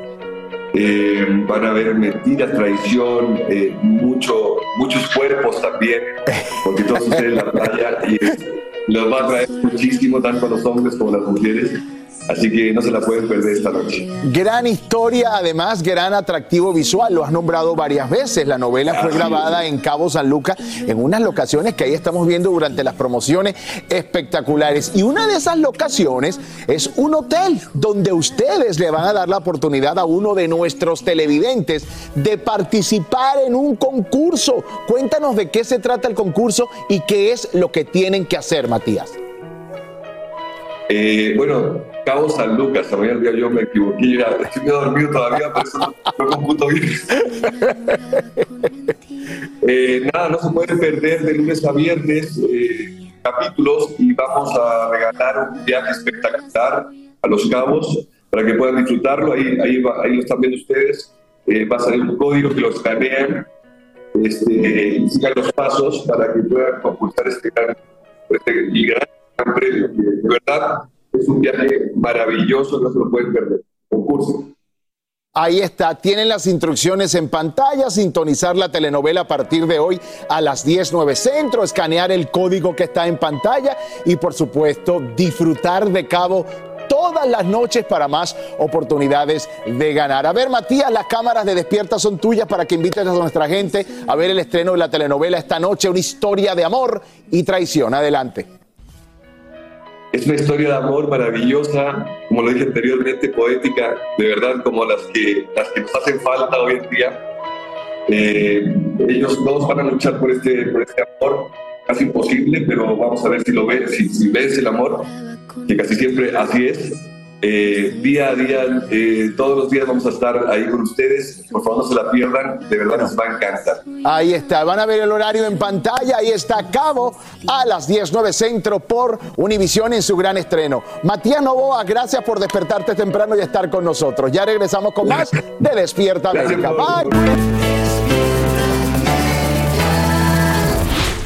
eh, van a haber mentiras, traición, eh, mucho, muchos cuerpos también, porque todo sucede en la playa y los va a traer muchísimo, tanto a los hombres como a las mujeres. Así que no se la pueden perder esta noche. Gran historia, además, gran atractivo visual. Lo has nombrado varias veces. La novela fue grabada en Cabo San Lucas, en unas locaciones que ahí estamos viendo durante las promociones espectaculares. Y una de esas locaciones es un hotel donde ustedes le van a dar la oportunidad a uno de nuestros televidentes de participar en un concurso. Cuéntanos de qué se trata el concurso y qué es lo que tienen que hacer, Matías. Eh, bueno, Cabo San Lucas, a mañana yo me equivoqué, ya, estoy dormido todavía, por eso no, no computo bien. eh, nada, no se puede perder de lunes a viernes eh, capítulos y vamos a regalar un viaje espectacular a Los Cabos para que puedan disfrutarlo. Ahí, ahí, va, ahí lo están viendo ustedes. Eh, va a salir un código que lo escanean este, y sigan los pasos para que puedan concursar este este, y gran premio. De verdad, es un viaje maravilloso, no se lo pueden perder. Ahí está, tienen las instrucciones en pantalla, sintonizar la telenovela a partir de hoy a las 10.9 centro, escanear el código que está en pantalla y por supuesto disfrutar de cabo todas las noches para más oportunidades de ganar. A ver, Matías, las cámaras de Despierta son tuyas para que invites a nuestra gente a ver el estreno de la telenovela esta noche, una historia de amor y traición. Adelante. Es una historia de amor maravillosa, como lo dije anteriormente, poética, de verdad como las que, las que nos hacen falta hoy en día. Eh, ellos dos van a luchar por este, por este amor, casi imposible, pero vamos a ver si lo ves, si, si ves el amor, que casi siempre así es. Eh, día a día, eh, todos los días vamos a estar ahí con ustedes. Por favor, no se la pierdan, de verdad les va a encantar. Ahí está, van a ver el horario en pantalla. Ahí está Cabo a las 10.9 Centro por Univisión en su gran estreno. Matías Novoa, gracias por despertarte temprano y estar con nosotros. Ya regresamos con más de Despierta América. Bye.